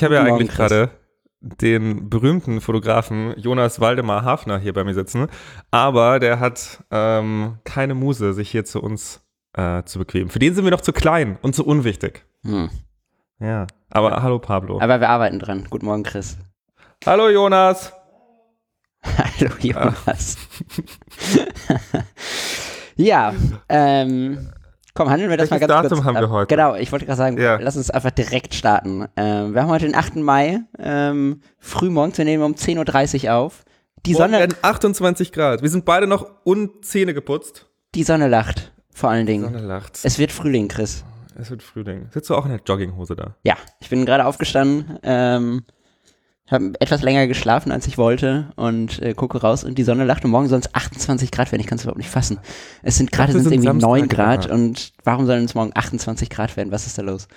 ich habe ja eigentlich gerade den berühmten Fotografen Jonas Waldemar Hafner hier bei mir sitzen, aber der hat ähm, keine Muse, sich hier zu uns äh, zu bequemen. Für den sind wir noch zu klein und zu unwichtig. Hm. Ja, aber hallo Pablo. Aber wir arbeiten dran. Guten Morgen, Chris. hallo Jonas. Hallo, Jonas. ja, ähm, komm, handeln wir das Welches mal ganz Datum kurz. haben wir heute? Genau, ich wollte gerade sagen, Ja. lass uns einfach direkt starten. Ähm, wir haben heute den 8. Mai, ähm, frühmorgens, wir nehmen um 10.30 Uhr auf. Die Morgen Sonne, werden 28 Grad. Wir sind beide noch unzähne geputzt. die Sonne lacht, vor allen Die Dingen. Sonne lacht. Es wird Frühling, Chris. Es wird Frühling. Sitzt du auch in der Jogginghose da? Ja, ich bin gerade aufgestanden, ähm, habe etwas länger geschlafen, als ich wollte und äh, gucke raus und die Sonne lacht und morgen sollen es 28 Grad werden. Ich kann es überhaupt nicht fassen. Es sind gerade sind irgendwie sind 9 Samstag, Grad ja. und warum sollen es morgen 28 Grad werden? Was ist da los?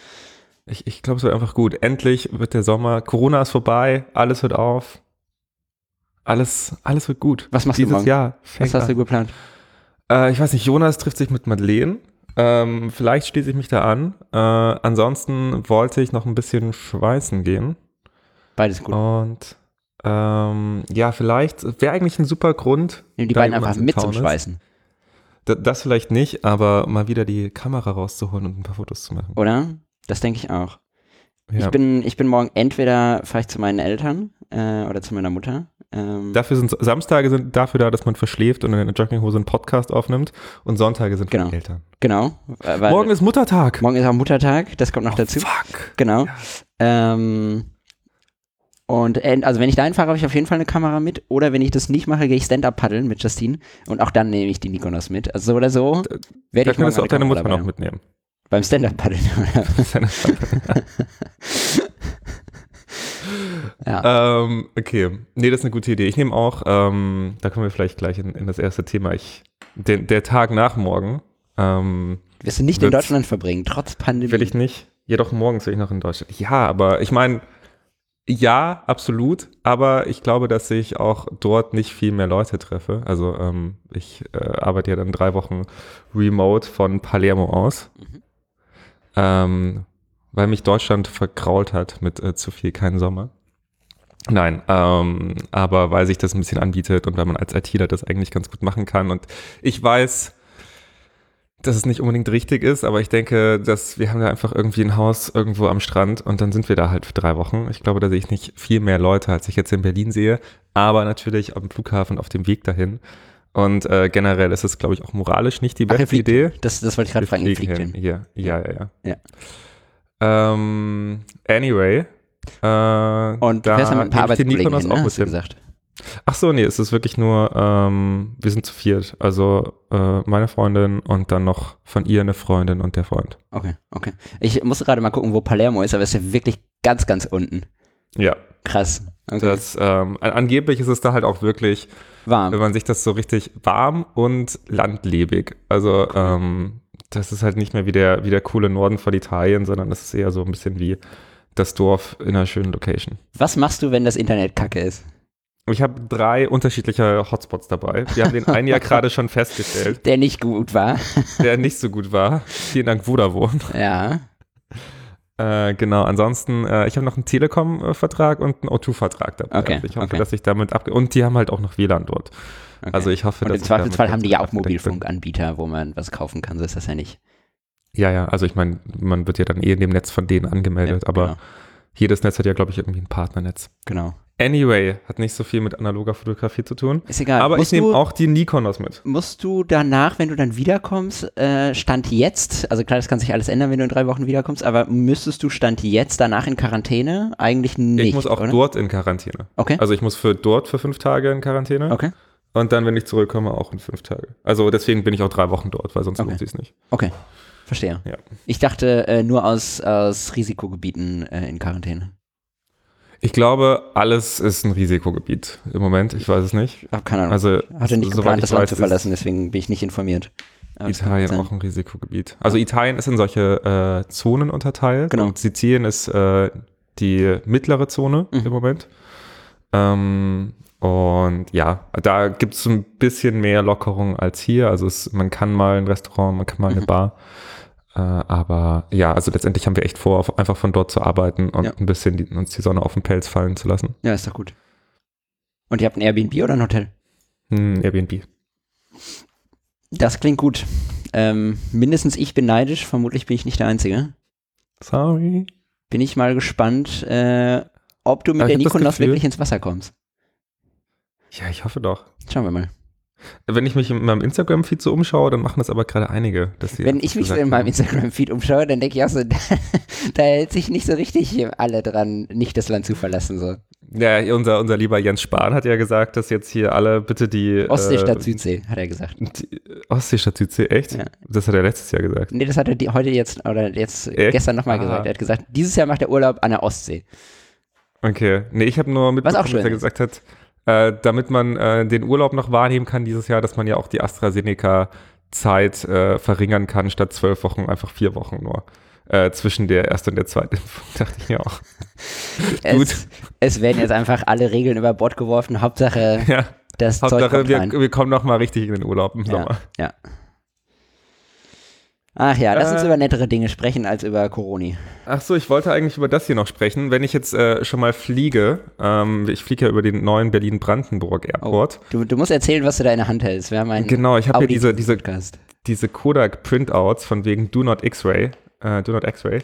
Ich, ich glaube, es wird einfach gut. Endlich wird der Sommer. Corona ist vorbei. Alles hört auf. Alles, alles wird gut. Was machst du Dieses morgen? Jahr Was hast du an. geplant? Äh, ich weiß nicht, Jonas trifft sich mit Madeleine. Ähm, vielleicht schließe ich mich da an. Äh, ansonsten wollte ich noch ein bisschen schweißen gehen. Beides gut. Und ähm, ja, vielleicht wäre eigentlich ein super Grund. Nehmen die beiden einfach in mit zum. Schweißen, D das vielleicht nicht, aber mal wieder die Kamera rauszuholen und ein paar Fotos zu machen. oder? Das denke ich auch. Ja. Ich, bin, ich bin morgen entweder fahre ich zu meinen Eltern äh, oder zu meiner Mutter. Ähm, Dafür sind Samstage sind dafür da, dass man verschläft und in der Jogginghose einen Podcast aufnimmt und Sonntage sind für Genau. die Eltern. genau. Morgen ist Muttertag. morgen ist auch Muttertag, das kommt noch dazu. Fuck. Genau. Ähm, und äh, also wenn ich dahin fahre, habe ich auf jeden Fall eine Kamera mit. Oder wenn ich das nicht mache, gehe ich Stand-Up paddeln mit Justine. Und auch dann nehme ich die Nikonos mit. Also so oder so werde ich könntest du auch eine deine Mutter noch mitnehmen. Beim Stand-Up paddeln. ja. ähm, okay. Nee, das ist eine gute Idee. Ich nehme auch, ähm, da kommen wir vielleicht gleich in, in das erste Thema. Ich, den, der Tag nach morgen ähm, Wirst du nicht in Deutschland verbringen, trotz Pandemie. will ich nicht. Jedoch morgens will ich noch in Deutschland. Ja, aber ich meine, ja, absolut. Aber ich glaube, dass ich auch dort nicht viel mehr Leute treffe. Also ähm, ich äh, arbeite ja dann drei Wochen remote von Palermo aus. Mhm. Ähm, weil mich Deutschland vergrault hat mit äh, zu viel kein Sommer. Nein, ähm, aber weil sich das ein bisschen anbietet und weil man als ITler das eigentlich ganz gut machen kann. Und ich weiß, dass es nicht unbedingt richtig ist, aber ich denke, dass wir haben da einfach irgendwie ein Haus irgendwo am Strand und dann sind wir da halt für drei Wochen. Ich glaube, da sehe ich nicht viel mehr Leute, als ich jetzt in Berlin sehe, aber natürlich am Flughafen auf dem Weg dahin. Und äh, generell ist es, glaube ich, auch moralisch nicht die Ach, beste fliegt Idee. Das, das wollte ich gerade fragen. Ihr fliegt hin. Hier. Ja, ja, ja. Ja. Ähm, anyway. Äh, Und da fährst mit ein paar Arbeitskollegen hin, auch ne? mit Hast du gesagt. Ach so, nee, es ist wirklich nur, ähm, wir sind zu viert. Also äh, meine Freundin und dann noch von ihr eine Freundin und der Freund. Okay, okay. Ich muss gerade mal gucken, wo Palermo ist, aber es ist ja wirklich ganz, ganz unten. Ja, Krass. Okay. das, ähm, an- angeblich ist es da halt auch wirklich, Warm. wenn man sich das so richtig warm und landlebig. Also ähm, das ist halt nicht mehr wie der, wie der coole Norden von Italien, sondern das ist eher so ein bisschen wie das Dorf in einer schönen Location. Was machst du, wenn das Internet kacke ist? Ich habe drei unterschiedliche Hotspots dabei. Wir haben den einen ja gerade schon festgestellt, Der nicht gut war. der nicht so gut war. Vielen Dank, Vodafone. ja. Äh, genau, ansonsten, äh, ich habe noch einen Telekom-Vertrag und einen O2-Vertrag dabei. Okay, Also ich hoffe, okay. dass ich damit abge... Und die haben halt auch noch WLAN dort. Okay. Also ich hoffe, Und dass im Zweifelsfall haben die ja auch. Mobilfunkanbieter, wo man was kaufen kann. So ist das ja nicht. Ja, ja, also ich meine, man wird ja dann eh in dem Netz von denen angemeldet, Ja, aber genau. jedes Netz hat ja, glaube ich, irgendwie ein Partnernetz. genau. Anyway, hat nicht so viel mit analoger Fotografie zu tun. Ist egal. aber musst ich nehme auch die Nikonos mit. Musst du danach, wenn du dann wiederkommst, äh, Stand jetzt, also klar, das kann sich alles ändern, wenn du in drei Wochen wiederkommst, aber müsstest du Stand jetzt danach in Quarantäne? Eigentlich nicht. ich muss auch oder? dort in Quarantäne. Okay. Also ich muss für dort für fünf Tage in Quarantäne. Okay. Und dann, wenn ich zurückkomme, auch in fünf Tage. Also deswegen bin ich auch drei Wochen dort, weil sonst Okay. lohnt sich nicht. Okay. Verstehe. Ja. Ich dachte äh, nur aus, aus Risikogebieten äh, in Quarantäne. Ich glaube, alles ist ein Risikogebiet im Moment. Ich weiß es nicht. Hab keine Ahnung. Also, Hatte nicht geplant, ich das Land weiß, zu verlassen, deswegen bin ich nicht informiert. Aber Italien auch ein Risikogebiet. Also Italien ist in solche äh, Zonen unterteilt. Genau. Und Sizilien ist äh, die mittlere Zone Mhm. im Moment. Ähm, und ja, da gibt es ein bisschen mehr Lockerung als hier. Also es, man kann mal ein Restaurant, man kann mal eine Mhm. Bar. Äh, aber ja, also letztendlich haben wir echt vor, einfach von dort zu arbeiten und Ja. ein bisschen die, uns die Sonne auf den Pelz fallen zu lassen. Ja, ist doch gut. Und ihr habt ein Airbnb oder ein Hotel? Hm, Airbnb. Das klingt gut. Ähm, mindestens ich bin neidisch, vermutlich bin ich nicht der Einzige. Sorry. Bin ich mal gespannt, äh, ob du mit Aber der Gefühl- wirklich ins Wasser kommst. Ja, ich hoffe doch. Schauen wir mal. Wenn ich mich in meinem Instagram-Feed so umschaue, dann machen das aber gerade einige. Wenn ich mich so in meinem. Instagram-Feed umschaue, dann denke ich auch so, da, da hält sich nicht so richtig alle dran, nicht das Land zu verlassen. So. Ja, unser, unser lieber Jens Spahn hat ja gesagt, dass jetzt hier alle bitte die. Ostsee äh, statt Südsee, hat er gesagt. Die, Ostsee statt Südsee, echt? Ja. Das hat er letztes Jahr gesagt. Nee, das hat er die, heute jetzt, oder jetzt Echt? gestern nochmal Ah. gesagt. Er hat gesagt, dieses Jahr macht er Urlaub an der Ostsee. Okay. Nee, ich habe nur mitbekommen, dass er gesagt hat, äh, damit man äh, den Urlaub noch wahrnehmen kann dieses Jahr, dass man ja auch die AstraZeneca-Zeit äh, verringern kann, statt zwölf Wochen einfach vier Wochen nur. Äh, zwischen der ersten und der zweiten Impfung, dachte ich mir auch. Gut. Es, es werden jetzt einfach alle Regeln über Bord geworfen. Hauptsache, Ja, das Zeug Hauptsache, kommt wir, rein. wir kommen noch mal richtig in den Urlaub im Sommer. Ja, ja. Ach ja, lass uns Äh. über nettere Dinge sprechen als über Coroni. Ach so, ich wollte eigentlich über das hier noch sprechen. Wenn ich jetzt äh, schon mal fliege, ähm, ich fliege ja über den neuen Berlin-Brandenburg Airport. Du, du musst erzählen, was du da in der Hand hältst. Wir haben einen Genau, ich habe hier diese, diese, Podcast. diese Kodak-Printouts von wegen Do Not X-Ray, äh, Do Not X-Ray,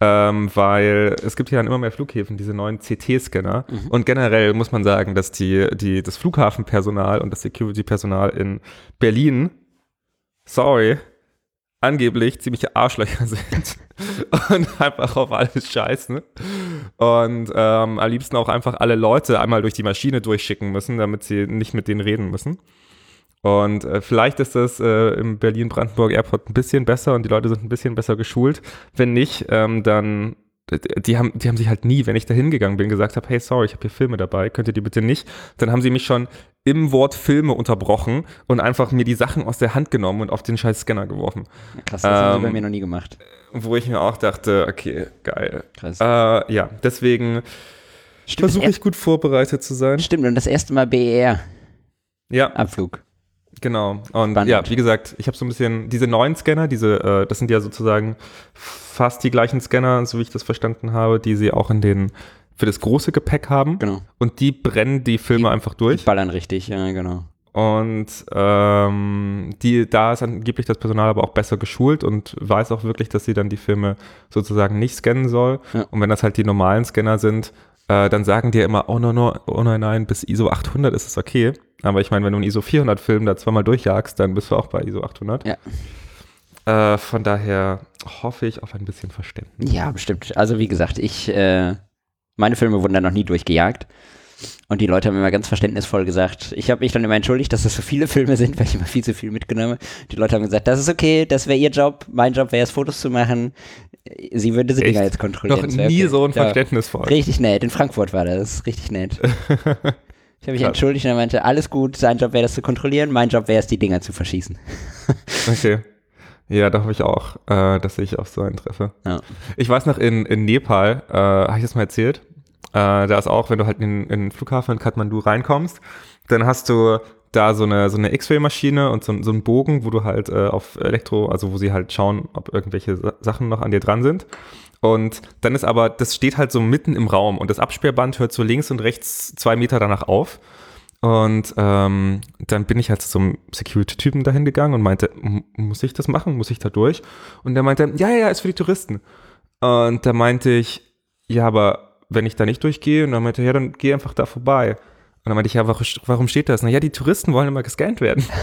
ähm, weil es gibt hier an immer mehr Flughäfen diese neuen CT-Scanner Mhm. und generell muss man sagen, dass die, die, das Flughafenpersonal und das Security-Personal in Berlin, sorry, angeblich ziemliche Arschlöcher sind und einfach auf alles scheißen und ähm, am liebsten auch einfach alle Leute einmal durch die Maschine durchschicken müssen, damit sie nicht mit denen reden müssen. Und äh, vielleicht ist das äh, im Berlin-Brandenburg Airport ein bisschen besser und die Leute sind ein bisschen besser geschult. Wenn nicht, ähm, dann die haben, die haben sich halt nie, wenn ich da hingegangen bin, gesagt habe, hey, sorry, ich habe hier Filme dabei, könnt ihr die bitte nicht? Dann haben sie mich schon im Wort Filme unterbrochen und einfach mir die Sachen aus der Hand genommen und auf den scheiß Scanner geworfen. Krass, das haben sie Ähm, bei mir noch nie gemacht. Wo ich mir auch dachte, okay, geil. Krass. Äh, ja, deswegen versuche ich gut vorbereitet zu sein. Stimmt, und das erste Mal Ja, BER-Abflug. Genau. Und Spannend. ja, wie gesagt, ich habe so ein bisschen diese neuen Scanner, diese, äh, das sind ja sozusagen fast die gleichen Scanner, so wie ich das verstanden habe, die sie auch in den für das große Gepäck haben. Genau. Und die brennen die Filme Die- einfach Die durch. ballern richtig, ja, genau. Und ähm, die, da ist angeblich das Personal aber auch besser geschult und weiß auch wirklich, dass sie dann die Filme sozusagen nicht scannen soll. Ja. Und wenn das halt die normalen Scanner sind, äh, dann sagen die ja immer, oh no, no, oh nein, nein, bis ISO 800 ist es okay. Aber ich meine, wenn du einen ISO 400 Film da zweimal durchjagst, dann bist du auch bei ISO 800. Ja. Äh, von daher hoffe ich auf ein bisschen Verständnis. Ja, bestimmt. Also wie gesagt, ich, äh, meine Filme wurden da noch nie durchgejagt. Und die Leute haben immer ganz verständnisvoll gesagt, ich habe mich dann immer entschuldigt, dass das so viele Filme sind, weil ich immer viel zu viel mitgenommen. Die Leute haben gesagt, das ist okay, das wäre ihr Job, mein Job wäre es, Fotos zu machen. Sie würde diese Dinger jetzt kontrollieren. Noch nie okay. so ein Ja. verständnisvoll. Richtig nett, in Frankfurt war das, richtig nett. Ich habe mich entschuldigt und er meinte, alles gut, sein Job wäre das zu kontrollieren, mein Job wäre es, die Dinger zu verschießen. Okay. Ja, da hoffe ich auch, äh, dass ich auf so einen treffe. Ja. Ich weiß noch, in, in Nepal, äh, habe ich das mal erzählt, äh, da ist auch, wenn du halt in, in den Flughafen in Kathmandu reinkommst, dann hast du da so eine, so eine X-Ray-Maschine und so, so einen Bogen, wo du halt äh, auf Elektro, also wo sie halt schauen, ob irgendwelche Sa Sachen noch an dir dran sind. Und dann ist aber, das steht halt so mitten im Raum und das Absperrband hört so links und rechts zwei Meter danach auf. Und ähm, dann bin ich halt zu so einem Security-Typen dahin gegangen und meinte, "M- muss ich das machen? Muss ich da durch? Und der meinte, ja, ja, ja, ist für die Touristen. Und da meinte ich, ja, aber wenn ich da nicht durchgehe, und dann meinte er, ja, dann geh einfach da vorbei. Und dann meinte ich, ja, warum, steht das? Na ja, die Touristen wollen immer gescannt werden.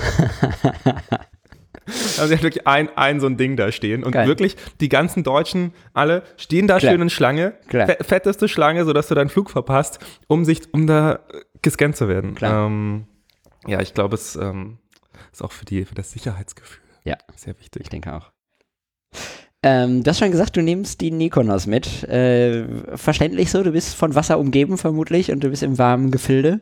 Also sie hat wirklich ein, ein so ein Ding da stehen und Geil. wirklich die ganzen Deutschen alle stehen da Klar. schön in Schlange, Klar. fe- fetteste Schlange, sodass du deinen Flug verpasst, um sich, um da äh, gescannt zu werden. Ähm, ja, ich glaube, es ähm, ist auch für die, für das Sicherheitsgefühl Ja. sehr wichtig. Ich denke auch. Ähm, du hast schon gesagt, du nimmst die Nikonos mit. Äh, verständlich so, du bist von Wasser umgeben vermutlich und du bist im warmen Gefilde.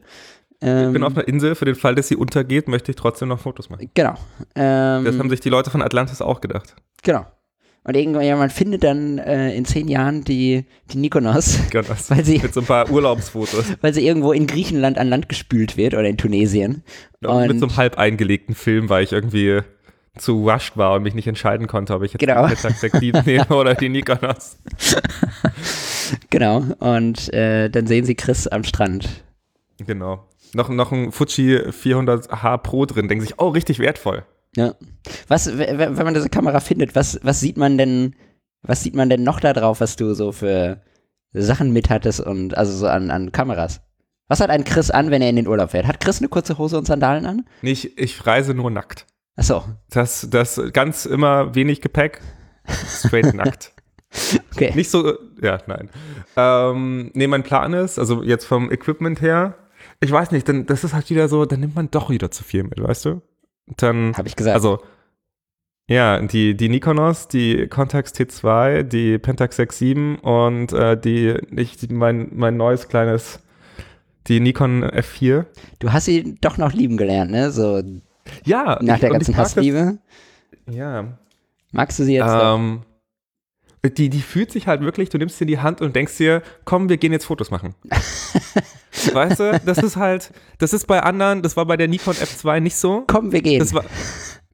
Ähm, Ich bin auf einer Insel, für den Fall, dass sie untergeht, möchte ich trotzdem noch Fotos machen. Genau. Ähm, Das haben sich die Leute von Atlantis auch gedacht. genau. Und irgendjemand findet dann äh, in zehn Jahren die, die Nikonos, Genau das. weil sie, Mit so ein paar Urlaubsfotos. weil sie irgendwo in Griechenland an Land gespült wird oder in Tunesien. Und mit so Und- einem halb eingelegten Film, weil ich irgendwie zu rushed war und mich nicht entscheiden konnte, ob ich jetzt Genau. die Pentax 6.7 nehme oder die Nikonos. Genau. Und äh, dann sehen sie Chris am Strand. Genau. Noch, noch ein Fuji 400H Pro drin, denken sich, oh, richtig wertvoll. Ja. Was, wenn man diese Kamera findet, was, was sieht man denn, was sieht man denn noch da drauf, was du so für Sachen mit hattest und also so an, an Kameras? Was hat ein Chris an, wenn er in den Urlaub fährt? Hat Chris eine kurze Hose und Sandalen an? Nicht, ich reise nur nackt. Achso, Das, das ganz immer wenig Gepäck, straight nackt. okay. Nicht so, ja, nein. Ähm, nee, mein Plan ist, also jetzt vom Equipment her, ich weiß nicht, dann, das ist halt wieder so, dann nimmt man doch wieder zu viel mit, weißt du? Dann, Habe ich gesagt. also, ja, die, die Nikonos, die Contax T2, die Pentax 6.7 und äh, die, ich, mein, mein neues kleines, die Nikon F4. du hast sie doch noch lieben gelernt, ne? So Ja, nach ich- der ganzen das- Hassliebe. Ja, Magst du sie jetzt? Ähm, die, die fühlt sich halt wirklich, du nimmst sie in die Hand und denkst dir, komm, wir gehen jetzt Fotos machen. weißt du, das ist halt, das ist bei anderen, das war bei der Nikon F2 nicht so. Komm, wir gehen. Das war,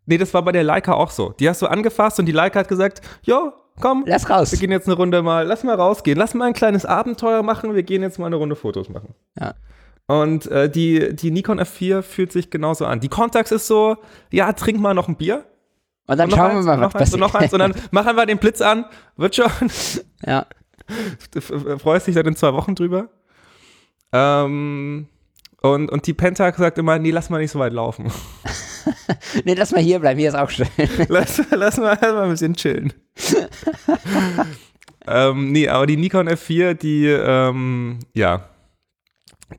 nee, das war bei der Leica auch so. Die hast du angefasst und die Leica hat gesagt, jo, komm, Lass raus. wir gehen jetzt eine Runde mal, lass mal rausgehen, lass mal ein kleines Abenteuer machen, wir gehen jetzt mal eine Runde Fotos machen. Ja. Und äh, die, die Nikon F4 fühlt sich genauso an. Die Contax ist so, ja, trink mal noch ein Bier. Und dann Und schauen eins, wir mal, noch was und noch eins passiert. und dann machen wir den Blitz an. Wird schon. ja. F- freust dich dann in zwei Wochen drüber. Ähm, und, und die Pentax sagt immer, nee, lass mal nicht so weit laufen. Nee, lass mal hier bleiben, hier ist auch schön. lass, lass, mal, lass mal ein bisschen chillen. ähm, nee, aber die Nikon F4, die, ähm, ja,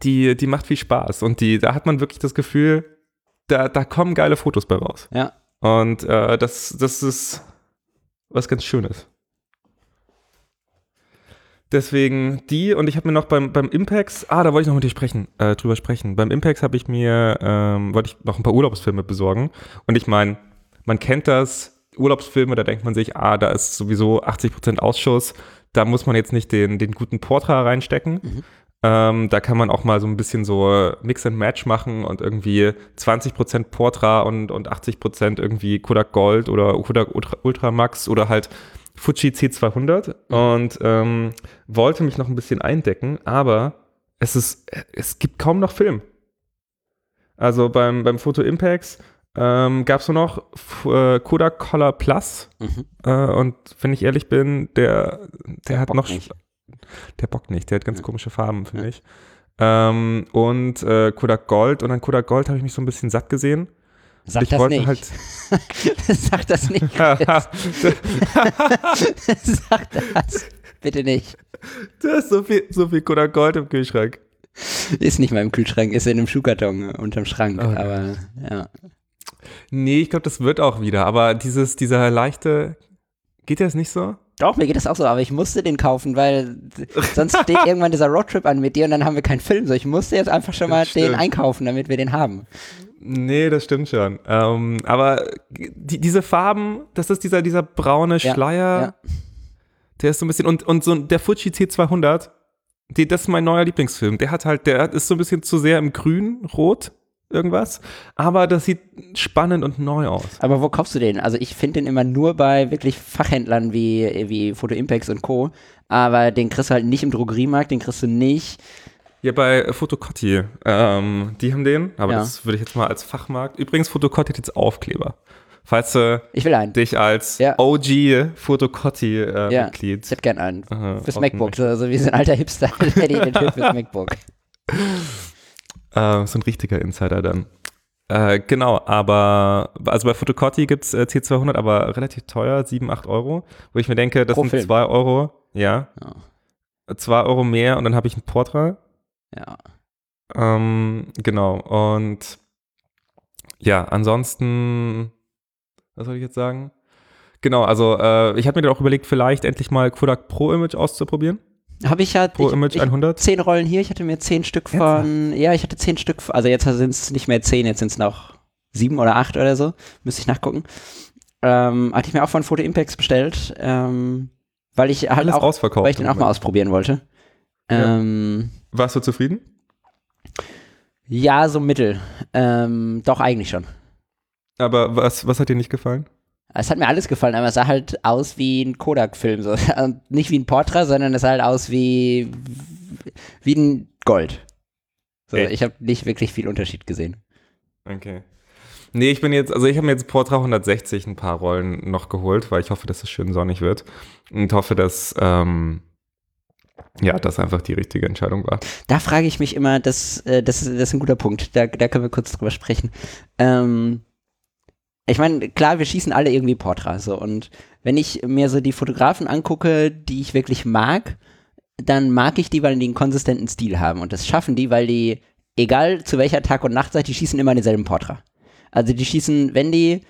die, die macht viel Spaß. Und die, da hat man wirklich das Gefühl, da, da kommen geile Fotos bei raus. Ja. Und äh, das, das ist was ganz Schönes. Deswegen die und ich habe mir noch beim, beim Impex, ah, da wollte ich noch mit dir sprechen, äh, drüber sprechen. Beim Impex habe ich mir, ähm, wollte ich noch ein paar Urlaubsfilme besorgen. Und ich meine, man kennt das, Urlaubsfilme, da denkt man sich, ah, da ist sowieso 80% Ausschuss, da muss man jetzt nicht den, den guten Portra reinstecken. Mhm. Ähm, da kann man auch mal so ein bisschen so Mix and Match machen und irgendwie 20% Portra und, und 80% irgendwie Kodak Gold oder Kodak Ultra, Max oder halt Fuji C200 und ähm, wollte mich noch ein bisschen eindecken, aber es ist, es gibt kaum noch Film. Also beim, beim Photo Impacts ähm, gab es nur noch äh, Kodak Color Plus Mhm. äh, und wenn ich ehrlich bin, der, der, hat bockt noch, nicht. Der bockt nicht, der hat ganz komische Farben, finde ich. Ähm, und äh, Kodak Gold und an Kodak Gold habe ich mich so ein bisschen satt gesehen. Sag ich das wollte nicht. halt. Sag das nicht. Sag das. Bitte nicht. da ist so viel, so viel Kodak Gold im Kühlschrank. Ist nicht mal im Kühlschrank, ist in einem Schuhkarton unterm Schrank. Okay. Aber ja. Nee, ich glaube, das wird auch wieder. Aber dieses, dieser leichte, geht das nicht so? Doch, mir geht das auch so, aber ich musste den kaufen, weil sonst steht irgendwann dieser Roadtrip an mit dir und dann haben wir keinen Film. So, ich musste jetzt einfach schon mal den einkaufen, damit wir den haben. Nee, das stimmt schon. Ähm, aber die, diese Farben, das ist dieser, dieser braune Ja, Schleier, ja. der ist so ein bisschen, und, und so der Fuji C200, die, das ist mein neuer Lieblingsfilm. Der hat halt, der ist so ein bisschen zu sehr im Grün, Rot, irgendwas. Aber das sieht spannend und neu aus. Aber wo kaufst du den? Also ich finde den immer nur bei wirklich Fachhändlern wie, wie Photo Impacts und Co. Aber den kriegst du halt nicht im Drogeriemarkt, den kriegst du nicht. Ja, bei Fotocotti, ähm, die haben den, aber Ja. das würde ich jetzt mal als Fachmarkt. Übrigens, Fotocotti hat jetzt Aufkleber. Falls du Ich dich als Ja. OG Fotocotti-Mitglied Ja. Ich hätte gern einen. äh, Fürs MacBook. So, so wie so ein alter Hipster, der den Typ fürs MacBook. Äh, so ein richtiger Insider dann. Äh, genau, aber also bei Fotocotti gibt es äh, C200, aber relativ teuer, 7, 8 Euro. Wo ich mir denke, das Pro sind Film. 2 Euro, ja, Ja. 2 Euro mehr und dann habe ich ein Portra. ja. Ähm, genau, und ja, ansonsten, was soll ich jetzt sagen? Genau, also äh, ich habe mir dann auch überlegt, vielleicht endlich mal Kodak Pro Image auszuprobieren. Habe ich ja. Pro ich, Image ich, 100. zehn Rollen hier. Ich hatte mir zehn Stück von. Ja, ich hatte zehn Stück. Also jetzt sind es nicht mehr zehn, jetzt sind es noch sieben oder acht oder so. Müsste ich nachgucken. Ähm, hatte ich mir auch von Photo Impacts bestellt, ähm, weil ich halt Alles auch, weil ich den auch mal ausprobieren wollte. Ja. Ähm, Warst du zufrieden? ja, so mittel. Ähm, doch, eigentlich schon. Aber was, was hat dir nicht gefallen? Es hat mir alles gefallen, aber es sah halt aus wie ein Kodak-Film. So. Nicht wie ein Portra, sondern es sah halt aus wie, wie ein Gold. So, Echt? ich habe nicht wirklich viel Unterschied gesehen. Okay. Nee, ich bin jetzt, also ich habe mir jetzt Portra 160 ein paar Rollen noch geholt, weil ich hoffe, dass es schön sonnig wird. Und hoffe, dass, ähm, ja, das einfach die richtige Entscheidung war. Da frage ich mich immer, das, äh, das, ist- das ist ein guter Punkt, da, da können wir kurz drüber sprechen. Ähm, ich meine, klar, wir schießen alle irgendwie Portra, so, und wenn ich mir so die Fotografen angucke, die ich wirklich mag, dann mag ich die, weil die einen konsistenten Stil haben. Und das schaffen die, weil die, egal zu welcher Tag- und Nachtzeit, die schießen immer denselben Portra. Also die schießen, wenn die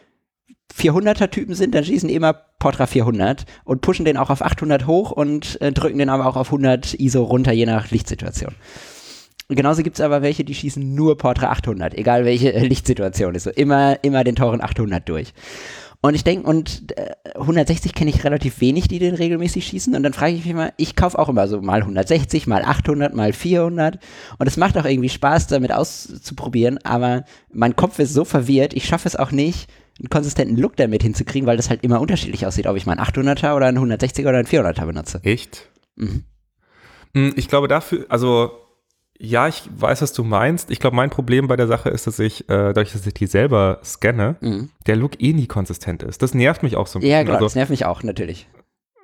400er-Typen sind, dann schießen die immer Portra 400 und pushen den auch auf 800 hoch und äh, drücken den aber auch auf 100 ISO runter, je nach Lichtsituation. Genauso gibt es aber welche, die schießen nur Portra 800, egal welche äh, Lichtsituation ist. So immer, immer den teuren 800 durch. Und ich denke, und äh, 160 kenne ich relativ wenig, die den regelmäßig schießen. Und dann frage ich mich mal, ich kaufe auch immer so mal 160, mal 800, mal 400. Und es macht auch irgendwie Spaß, damit auszuprobieren. Aber mein Kopf ist so verwirrt, ich schaffe es auch nicht, einen konsistenten Look damit hinzukriegen, weil das halt immer unterschiedlich aussieht, ob ich mal einen 800er oder einen 160er oder einen 400er benutze. Echt? Mhm. Hm, Ich glaube dafür, also ja, ich weiß, was du meinst. Ich glaube, mein Problem bei der Sache ist, dass ich, äh, dadurch, dass ich die selber scanne, Mhm. der Look eh nie konsistent ist. Das nervt mich auch so ein Ja, bisschen. genau, das Also, nervt mich auch, natürlich.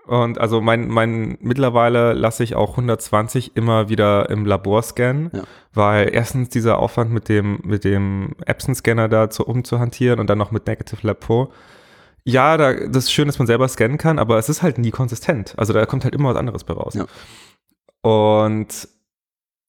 und also mein, mein, mittlerweile lasse ich auch 120 immer wieder im Labor scannen, Ja. weil erstens dieser Aufwand mit dem, mit dem Epson-Scanner da zu, umzuhantieren und dann noch mit Negative Lab Pro. Ja, da, das ist schön, dass man selber scannen kann, aber es ist halt nie konsistent. Also da kommt halt immer was anderes bei raus. Ja. Und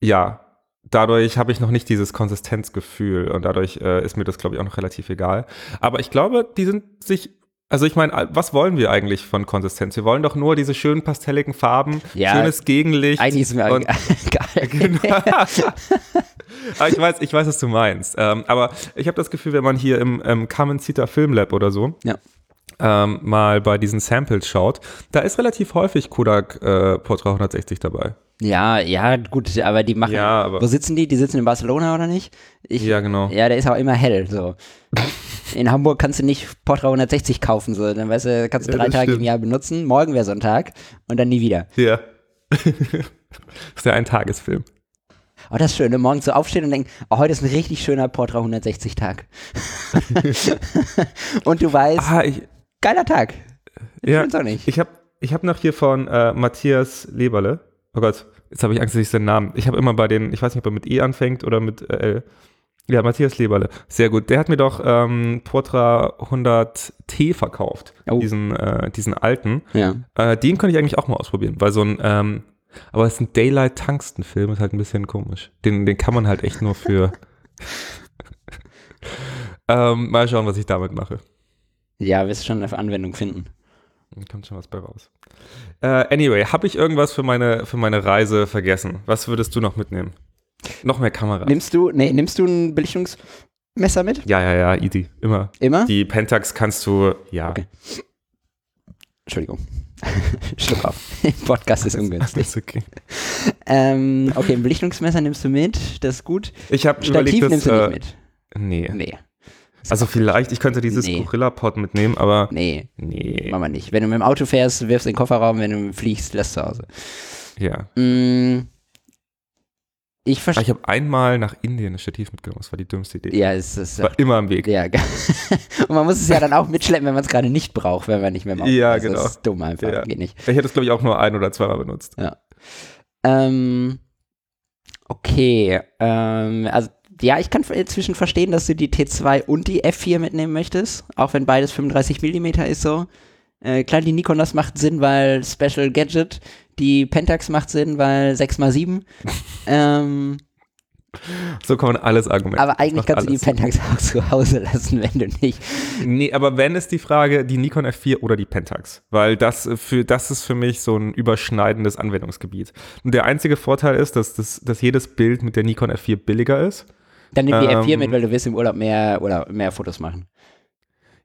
ja, dadurch habe ich noch nicht dieses Konsistenzgefühl und dadurch äh, ist mir das, glaube ich, auch noch relativ egal. Aber ich glaube, die sind sich, also ich meine, was wollen wir eigentlich von Konsistenz? Wir wollen doch nur diese schönen pastelligen Farben, Ja, schönes Gegenlicht. Eigentlich ist mir und- egal. Genau. aber ich weiß, ich weiß, was du meinst. Ähm, aber ich habe das Gefühl, wenn man hier im ähm, Common Cita Film Lab oder so Ja. Ähm, mal bei diesen Samples schaut, da ist relativ häufig Kodak äh, Portra 160 dabei. Ja, ja, gut, aber die machen. Ja, aber- Wo sitzen die? Die sitzen in Barcelona oder nicht? Ich, Ja, genau. Ja, der ist auch immer hell. So. In Hamburg kannst du nicht Portra 160 kaufen, so. Dann weißt du, kannst du Ja, drei Tage im stimmt. Jahr benutzen. Morgen wäre so ein Tag und dann nie wieder. Ja. das ist ja ein Tagesfilm. Oh, das ist schön, ne? morgens so aufstehen und denken, oh, heute ist ein richtig schöner Portra 160 Tag. und du weißt, Ah, ich, geiler Tag. Ich ja, auch nicht. ich habe ich hab noch hier von äh, Matthias Leberle. Oh Gott, jetzt habe ich Angst, dass ich seinen Namen. Ich habe immer bei den, ich weiß nicht, ob er mit E anfängt oder mit äh, L. Ja, Matthias Leberle. Sehr gut. Der hat mir doch ähm, Portra 100T verkauft. Oh. Diesen, äh, diesen alten. Ja. Äh, den könnte ich eigentlich auch mal ausprobieren, weil so ein, ähm, aber es ist ein Daylight-Tungsten-Film, ist halt ein bisschen komisch. Den, den kann man halt echt nur für. ähm, mal schauen, was ich damit mache. Ja, wirst schon eine Anwendung finden. Dann kommt schon was bei raus. Äh, anyway, habe ich irgendwas für meine, für meine Reise vergessen? Was würdest du noch mitnehmen? Noch mehr Kamera. Nimmst du, nee, nimmst du ein Belichtungsmesser mit? ja, ja, ja, easy. Immer. Immer? Die Pentax kannst du, ja. Okay. Entschuldigung. Schluck auf. Podcast ist ungünstig. Ist okay. Ähm, okay, ein Belichtungsmesser nimmst du mit, das ist gut. Ich habe Stativ überlegt, nimmst das, du äh, nicht nee. mit. Nee. Also vielleicht, ich könnte dieses Nee. Gorilla-Pod mitnehmen, aber Nee, nee. machen wir nicht. Wenn du mit dem Auto fährst, wirfst den Kofferraum, wenn du fliegst, lässt zu Hause. Ja. Mm, ich verstehe. Ich habe einmal nach Indien ein Stativ mitgenommen. Das war die dümmste Idee. Ja, es ist. War immer am Weg. Ja, und man muss es ja dann auch mitschleppen, wenn man es gerade nicht braucht, wenn man nicht mehr Auto Ja, ist. genau. Das ist dumm einfach, Ja. geht nicht. Ich hätte es, glaube ich, auch nur ein oder zweimal benutzt. Ähm, okay, ähm, also ja, ich kann inzwischen verstehen, dass du die T2 und die F4 mitnehmen möchtest, auch wenn beides 35 mm ist so. Äh, klar, die Nikon, das macht Sinn, weil Special Gadget. Die Pentax macht Sinn, weil 6x7. ähm, So kann man alles argumentieren. aber eigentlich kannst du die Pentax auch zu Hause lassen, wenn du nicht. Nee, aber wenn ist die Frage, die Nikon F4 oder die Pentax. Weil das, äh, für, das ist für mich so ein überschneidendes Anwendungsgebiet. Und der einzige Vorteil ist, dass, das, dass jedes Bild mit der Nikon F4 billiger ist. Dann nimm die Ähm, F4 mit, weil du willst im Urlaub mehr, oder mehr Fotos machen.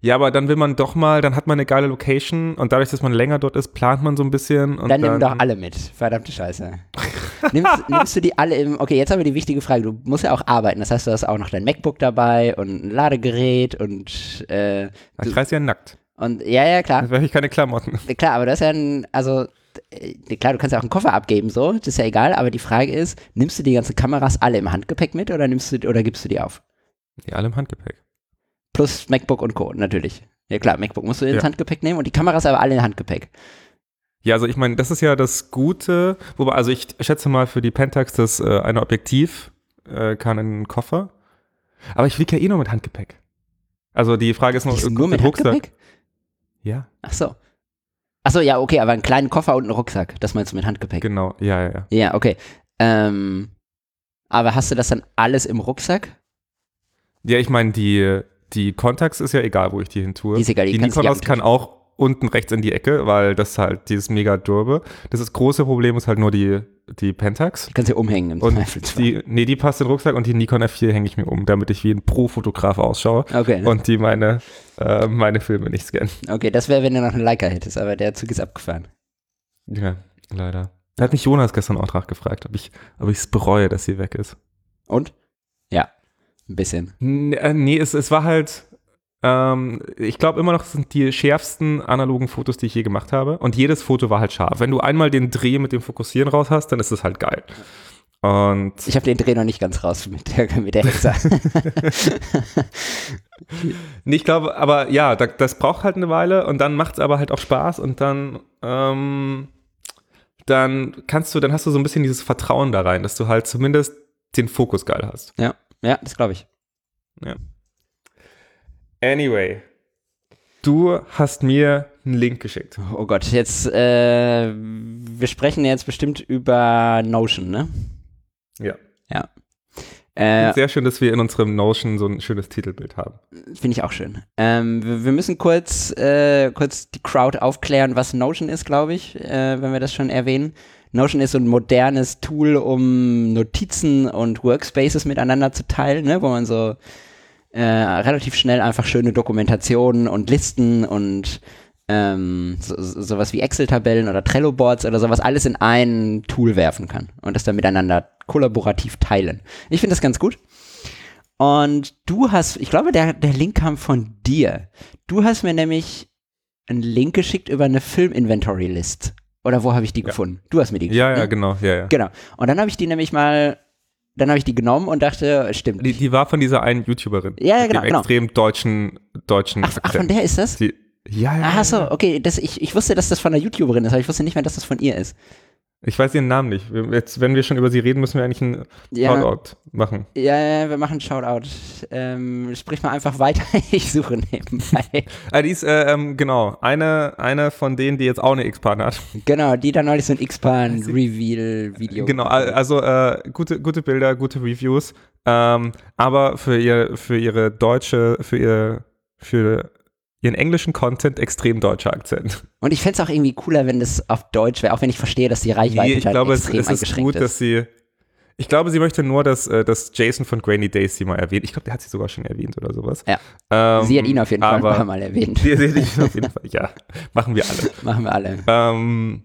Ja, aber dann will man doch mal, dann hat man eine geile Location und dadurch, dass man länger dort ist, plant man so ein bisschen. Und Dann dann, nimm doch alle mit. Verdammte Scheiße. nimmst, nimmst du die alle im, okay, jetzt haben wir die wichtige Frage, du musst ja auch arbeiten, das heißt, du hast auch noch dein MacBook dabei und ein Ladegerät und, äh, Ich reise ja nackt. und, ja, ja, klar, Da habe ich keine Klamotten. klar, aber das ist ja ein, also, klar, du kannst ja auch einen Koffer abgeben, so, das ist ja egal, aber die Frage ist, nimmst du die ganzen Kameras alle im Handgepäck mit oder nimmst du, oder gibst du die auf? Die alle im Handgepäck. Plus MacBook und Co., natürlich. Ja klar, MacBook musst du ins Ja. Handgepäck nehmen und die Kameras aber alle im Handgepäck. Ja, also ich meine, das ist ja das Gute, wobei, also ich schätze mal für die Pentax, das äh, eine Objektiv äh, kann in einen Koffer. Aber ich fliege ja eh nur mit Handgepäck. Also die Frage ist noch, Ist nur mit Rucksack. Handgepäck? Ja, Ach so. Ach so, ja, okay, aber einen kleinen Koffer und einen Rucksack, das meinst du mit Handgepäck? genau, ja, ja, ja. Ja, okay. Ähm, aber hast du das dann alles im Rucksack? Ja, ich meine, die, die Contax ist ja egal, wo ich die hin tue. Die ist egal, die die ja- kann auch unten rechts in die Ecke, weil das halt dieses mega Durbe. Das ist große Problem ist halt nur die, die Pentax. Die kannst du ja umhängen im Und Zweifelsfall. die, nee, die passt in den Rucksack und die Nikon F4 hänge ich mir um, damit ich wie ein Pro-Fotograf ausschaue Okay, ne? und die meine, äh, meine Filme nicht scannen. okay, das wäre, wenn du noch einen Leica hättest, aber der Zug ist abgefahren. Ja, leider. Da hat mich Jonas gestern auch nachgefragt, ob ich ob ich es bereue, dass sie weg ist. Und? Ja, ein bisschen. N äh, nee, es, es war halt, ähm, ich glaube immer noch, es sind die schärfsten analogen Fotos, die ich je gemacht habe. Und jedes Foto war halt scharf. Wenn du einmal den Dreh mit dem Fokussieren raus hast, dann ist es halt geil. Und Ich habe den Dreh noch nicht ganz raus mit der, mit der Hexe. Nee, ich glaube, aber ja, da, das braucht halt eine Weile und dann macht es aber halt auch Spaß und dann, ähm, dann kannst du, dann hast du so ein bisschen dieses Vertrauen da rein, dass du halt zumindest den Fokus geil hast. ja, ja, das glaube ich. Anyway, du hast mir einen Link geschickt. Oh Gott, jetzt, äh, wir sprechen jetzt bestimmt über Notion, ne? Ja. Ja. Äh, Sehr schön, dass wir in unserem Notion so ein schönes Titelbild haben. Finde ich auch schön. Ähm, wir, wir müssen kurz, äh, kurz die Crowd aufklären, was Notion ist, glaube ich, äh, wenn wir das schon erwähnen. Notion ist so ein modernes Tool, um Notizen und Workspaces miteinander zu teilen, ne? wo man so äh, relativ schnell einfach schöne Dokumentationen und Listen und ähm, so, so, sowas wie Excel-Tabellen oder Trello-Boards oder sowas alles in ein Tool werfen kann und das dann miteinander kollaborativ teilen. Ich finde das ganz gut. Und du hast, ich glaube, der, der Link kam von dir. Du hast mir nämlich einen Link geschickt über eine Film-Inventory-List. Oder wo habe ich die gefunden? Du hast mir die geschickt. Ja, ja, ne? genau, ja, ja. Genau. Und dann habe ich die nämlich mal, dann habe ich die genommen und dachte, stimmt. Die, die war von dieser einen YouTuberin. Ja, ja, genau, dem genau. extrem deutschen, deutschen ach, ach, von der ist das? Die, ja, ja. Ach so, okay. Das, ich, ich wusste, dass das von einer YouTuberin ist, aber ich wusste nicht mehr, dass das von ihr ist. Ich weiß ihren Namen nicht. Jetzt, wenn wir schon über sie reden, müssen wir eigentlich einen Ja. Shoutout machen. Ja, ja, wir machen Shoutout. Ähm, sprich mal einfach weiter. Ich suche nebenbei. Ah, die ist, äh, ähm, genau, eine, eine von denen, die jetzt auch eine X-Pan hat. genau, die dann neulich so ein X-Pan-Reveal-Video. Genau, al- also äh, gute, gute Bilder, gute Reviews, ähm, aber für ihr, für ihre deutsche, für ihr, für ihren englischen Content extrem deutscher Akzent. Und ich fände es auch irgendwie cooler, wenn das auf Deutsch wäre, auch wenn ich verstehe, dass die Reichweite Nee, ich halt glaube, es, extrem es ist eingeschränkt gut, ist. dass sie, ich glaube, sie möchte nur, dass, äh, dass Jason von Grainy Days sie mal erwähnt. Ich glaube, der hat sie sogar schon erwähnt oder sowas. Ja. Ähm, Sie hat ihn auf jeden Fall Mal erwähnt. Sie, sie, sie auf jeden Fall, ja, machen wir alle. Machen wir alle. Ähm,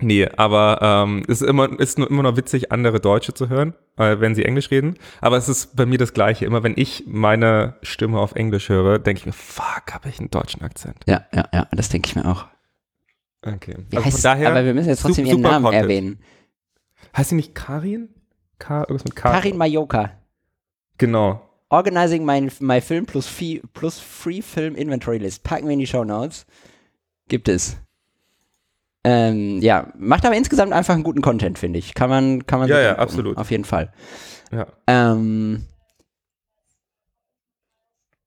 nee, aber ähm, es ist immer, ist nur immer noch witzig, andere Deutsche zu hören, äh, wenn sie Englisch reden. Aber es ist bei mir das Gleiche. Immer wenn ich meine Stimme auf Englisch höre, denke ich mir, fuck, habe ich einen deutschen Akzent. Ja, ja, ja, das denke ich mir auch. Okay. Wie Also heißt, daher, aber wir müssen jetzt trotzdem ihren Namen Content. erwähnen. heißt sie nicht Karin? Ka irgendwas mit K? Karin Majoka. Genau. Organizing my, my Film plus, fee, plus Free Film Inventory List. Packen wir in die Show Notes. Gibt es. Ähm, ja, macht aber insgesamt einfach einen guten Content, finde ich. Kann man, kann man Ja, ja, angucken. absolut. Auf jeden Fall. Ja. Ähm,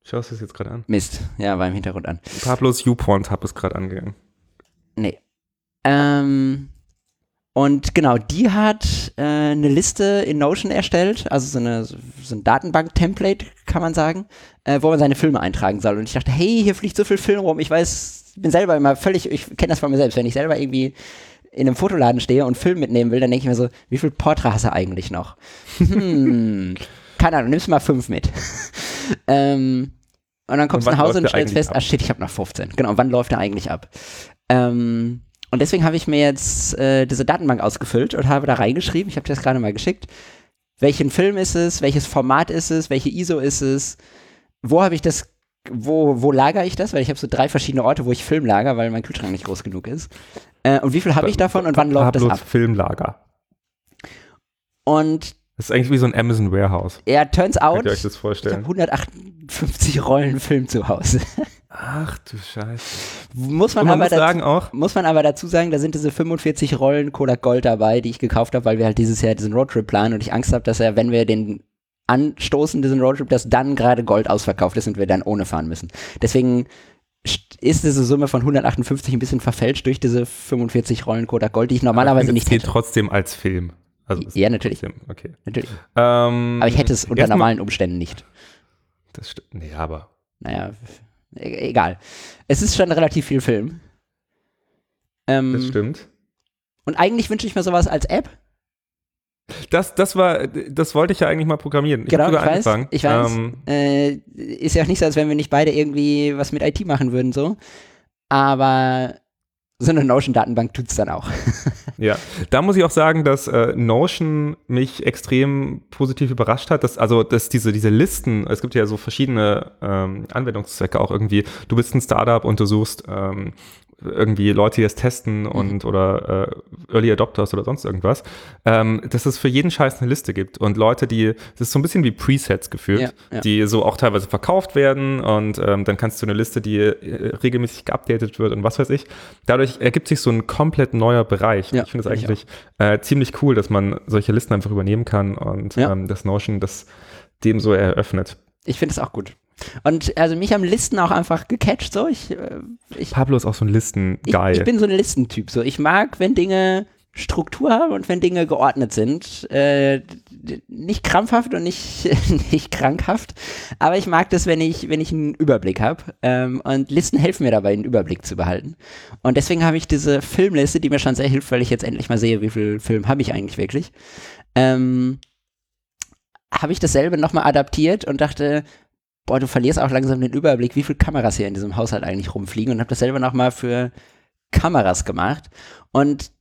Schaust du es jetzt gerade an? Mist. Ja, war im Hintergrund an. Pablos YouPorn Tab ist gerade angegangen. Nee. Ähm, und genau, die hat äh, eine Liste in Notion erstellt, also so, eine, so ein Datenbank-Template, kann man sagen, äh, wo man seine Filme eintragen soll. Und ich dachte, hey, hier fliegt so viel Film rum. Ich weiß, bin selber immer völlig, ich kenne das von mir selbst, wenn ich selber irgendwie in einem Fotoladen stehe und Film mitnehmen will, dann denke ich mir so, wie viel Portra hast du eigentlich noch? Hm, keine Ahnung, nimmst du mal fünf mit. ähm, und dann kommst du nach Hause und stellst fest, ab? ah shit, ich habe noch 15. Genau, wann läuft der eigentlich ab? Ähm, Und deswegen habe ich mir jetzt äh, diese Datenbank ausgefüllt und habe da reingeschrieben, ich habe dir das gerade mal geschickt, welchen Film ist es, welches Format ist es, welche ISO ist es, wo habe ich das, wo, wo lagere ich das, weil ich habe so drei verschiedene Orte, wo ich Film lager, weil mein Kühlschrank nicht groß genug ist. Äh, und wie viel habe ich davon und wann läuft das ab? Filmlager. Und Das ist eigentlich wie so ein Amazon Warehouse. ja, turns out, Könnt ihr euch das ich habe vorstellen? 158 Rollen Film zu Hause. Ach du Scheiße. muss man, man aber muss dazu, sagen auch, muss man aber dazu sagen, da sind diese 45 Rollen Kodak Gold dabei, die ich gekauft habe, weil wir halt dieses Jahr diesen Roadtrip planen und ich Angst habe, dass er, wenn wir den anstoßen, diesen Roadtrip, dass dann gerade Gold ausverkauft ist und wir dann ohne fahren müssen. Deswegen st- ist diese Summe von 158 ein bisschen verfälscht durch diese 45 Rollen Kodak Gold, die ich normalerweise es nicht hätte. trotzdem als Film. Also Ja, natürlich. Trotzdem, okay. Natürlich. Ähm, Aber ich hätte es unter normalen Umständen nicht. Das stimmt. Nee, aber. Naja, e- egal. Es ist schon relativ viel Film. Ähm, Das stimmt. Und eigentlich wünsche ich mir sowas als App. Das, das war, das wollte ich ja eigentlich mal programmieren. Ich Genau, ich weiß. angefangen. Ich weiß. Ähm, Äh, ist ja auch nicht so, als wenn wir nicht beide irgendwie was mit IT machen würden, so. Aber so eine Notion-Datenbank tut es dann auch. Ja, da muss ich auch sagen, dass äh, Notion mich extrem positiv überrascht hat. Dass, also, dass diese, diese Listen, es gibt ja so verschiedene ähm, Anwendungszwecke auch irgendwie. Du bist ein Startup und du suchst ähm, irgendwie Leute, die es testen und oder äh, Early Adopters oder sonst irgendwas, ähm, dass es für jeden Scheiß eine Liste gibt und Leute, die, das ist so ein bisschen wie Presets gefühlt, Ja, ja. die so auch teilweise verkauft werden und ähm, dann kannst du eine Liste, die äh, regelmäßig geupdatet wird und was weiß ich. Dadurch ergibt sich so ein komplett neuer Bereich. Ja, ich finde es ich eigentlich äh, ziemlich cool, dass man solche Listen einfach übernehmen kann und Ja. ähm, das Notion das dem so eröffnet. Ich finde es auch gut. Und also mich haben Listen auch einfach gecatcht, so. Ich, äh, ich, Pablo ist auch so ein Listen ich, ich bin so ein Listentyp, so. Ich mag, wenn Dinge Struktur haben und wenn Dinge geordnet sind. Äh, nicht krampfhaft und nicht, nicht krankhaft, aber ich mag das, wenn ich, wenn ich einen Überblick habe. Ähm, und Listen helfen mir dabei, einen Überblick zu behalten. Und deswegen habe ich diese Filmliste, die mir schon sehr hilft, weil ich jetzt endlich mal sehe, wie viel Film habe ich eigentlich wirklich. Ähm, habe ich dasselbe nochmal adaptiert und dachte, boah, du verlierst auch langsam den Überblick, wie viele Kameras hier in diesem Haushalt eigentlich rumfliegen und habe dasselbe nochmal für Kameras gemacht. Und